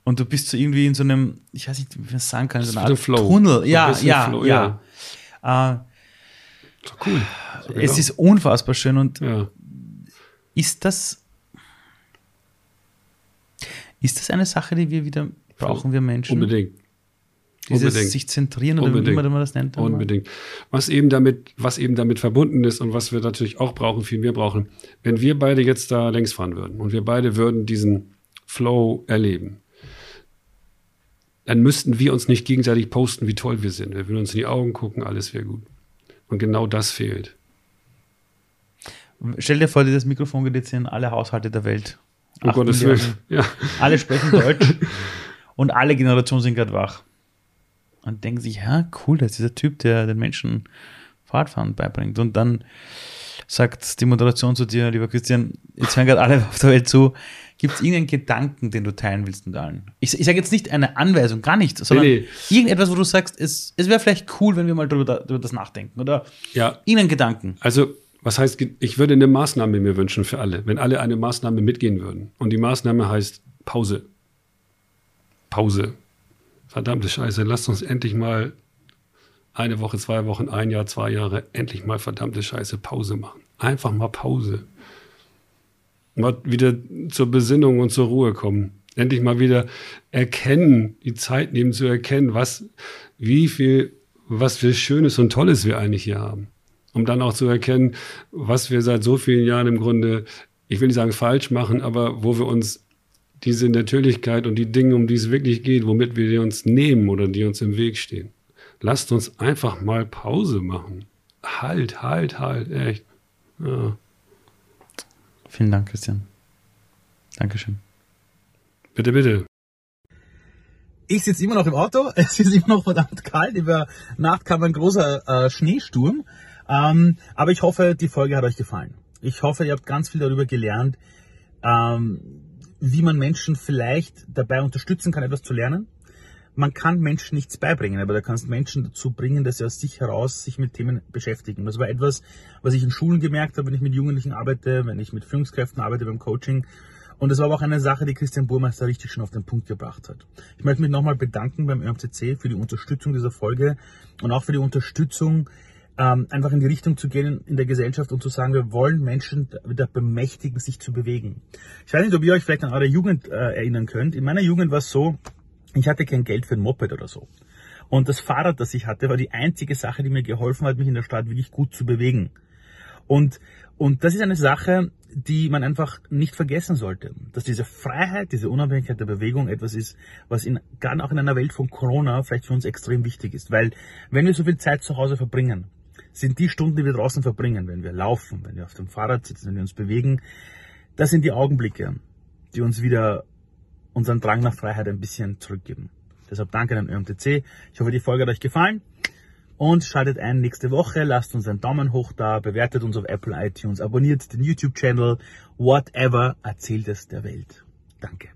Und du bist so irgendwie in so einem, ich weiß nicht, wie man das sagen kann, so einer Art Flow. Tunnel. Ja, ja, Flow, ja. Äh, So cool. So, es ja. ist unfassbar schön. Und ja. ist das, ist das eine Sache, die wir wieder brauchen wir Menschen. Unbedingt. Dieses Unbedingt. sich zentrieren oder Unbedingt. wie immer man das nennt. Unbedingt. Was eben damit, was eben damit verbunden ist und was wir natürlich auch brauchen, viel mehr brauchen, wenn wir beide jetzt da längs fahren würden und wir beide würden diesen Flow erleben, dann müssten wir uns nicht gegenseitig posten, wie toll wir sind. Wir würden uns in die Augen gucken, alles wäre gut. Und genau das fehlt. Stell dir vor, dieses Mikrofon geht jetzt in alle Haushalte der Welt. Um Acht Gottes Willen. Ja. Alle sprechen Deutsch und alle Generationen sind gerade wach. Und denken sich, ja, cool, das ist dieser Typ, der den Menschen Fahrradfahren beibringt. Und dann sagt die Moderation zu dir, lieber Christian, jetzt hören gerade alle auf der Welt zu, gibt es irgendeinen Gedanken, den du teilen willst mit allen? Ich, ich sage jetzt nicht eine Anweisung, gar nichts, sondern Nee, irgendetwas, wo du sagst, es, es wäre vielleicht cool, wenn wir mal drüber, drüber das nachdenken. Oder ja, irgendeinen Gedanken. Also, was heißt, ich würde eine Maßnahme mir wünschen für alle, wenn alle eine Maßnahme mitgehen würden. Und die Maßnahme heißt Pause. Pause. Verdammte Scheiße, lasst uns endlich mal eine Woche, zwei Wochen, ein Jahr, zwei Jahre, endlich mal verdammte Scheiße Pause machen. Einfach mal Pause. Mal wieder zur Besinnung und zur Ruhe kommen. Endlich mal wieder erkennen, die Zeit nehmen zu erkennen, was, wie viel, was für Schönes und Tolles wir eigentlich hier haben um dann auch zu erkennen, was wir seit so vielen Jahren im Grunde, ich will nicht sagen falsch machen, aber wo wir uns diese Natürlichkeit und die Dinge, um die es wirklich geht, womit wir die uns nehmen oder die uns im Weg stehen. Lasst uns einfach mal Pause machen. Halt, halt, halt, echt. Ja, Vielen Dank, Christian. Dankeschön. bitte, bitte. Ich sitze immer noch im Auto, es ist immer noch verdammt kalt, über Nacht kam ein großer äh, Schneesturm, ähm, aber ich hoffe, die Folge hat euch gefallen. Ich hoffe, ihr habt ganz viel darüber gelernt, ähm, wie man Menschen vielleicht dabei unterstützen kann, etwas zu lernen. Man kann Menschen nichts beibringen, aber du kannst Menschen dazu bringen, dass sie aus sich heraus sich mit Themen beschäftigen. Das war etwas, was ich in Schulen gemerkt habe, wenn ich mit Jugendlichen arbeite, wenn ich mit Führungskräften arbeite beim Coaching. Und das war aber auch eine Sache, die Christian Burmeister richtig schon auf den Punkt gebracht hat. Ich möchte mich nochmal bedanken beim ÖMCC für die Unterstützung dieser Folge und auch für die Unterstützung, ähm, einfach in die Richtung zu gehen in der Gesellschaft und zu sagen, wir wollen Menschen wieder bemächtigen, sich zu bewegen. Ich weiß nicht, ob ihr euch vielleicht an eure Jugend äh, erinnern könnt. In meiner Jugend war es so, ich hatte kein Geld für ein Moped oder so. Und das Fahrrad, das ich hatte, war die einzige Sache, die mir geholfen hat, mich in der Stadt wirklich gut zu bewegen. Und, und das ist eine Sache, die man einfach nicht vergessen sollte. Dass diese Freiheit, diese Unabhängigkeit der Bewegung etwas ist, was in, gerade auch in einer Welt von Corona vielleicht für uns extrem wichtig ist. Weil wenn wir so viel Zeit zu Hause verbringen, sind die Stunden, die wir draußen verbringen, wenn wir laufen, wenn wir auf dem Fahrrad sitzen, wenn wir uns bewegen, das sind die Augenblicke, die uns wieder unseren Drang nach Freiheit ein bisschen zurückgeben. Deshalb danke an ÖMTC. Ich hoffe, die Folge hat euch gefallen. Und schaltet ein nächste Woche, lasst uns einen Daumen hoch da, bewertet uns auf Apple iTunes, abonniert den YouTube-Channel, whatever, erzählt es der Welt. Danke.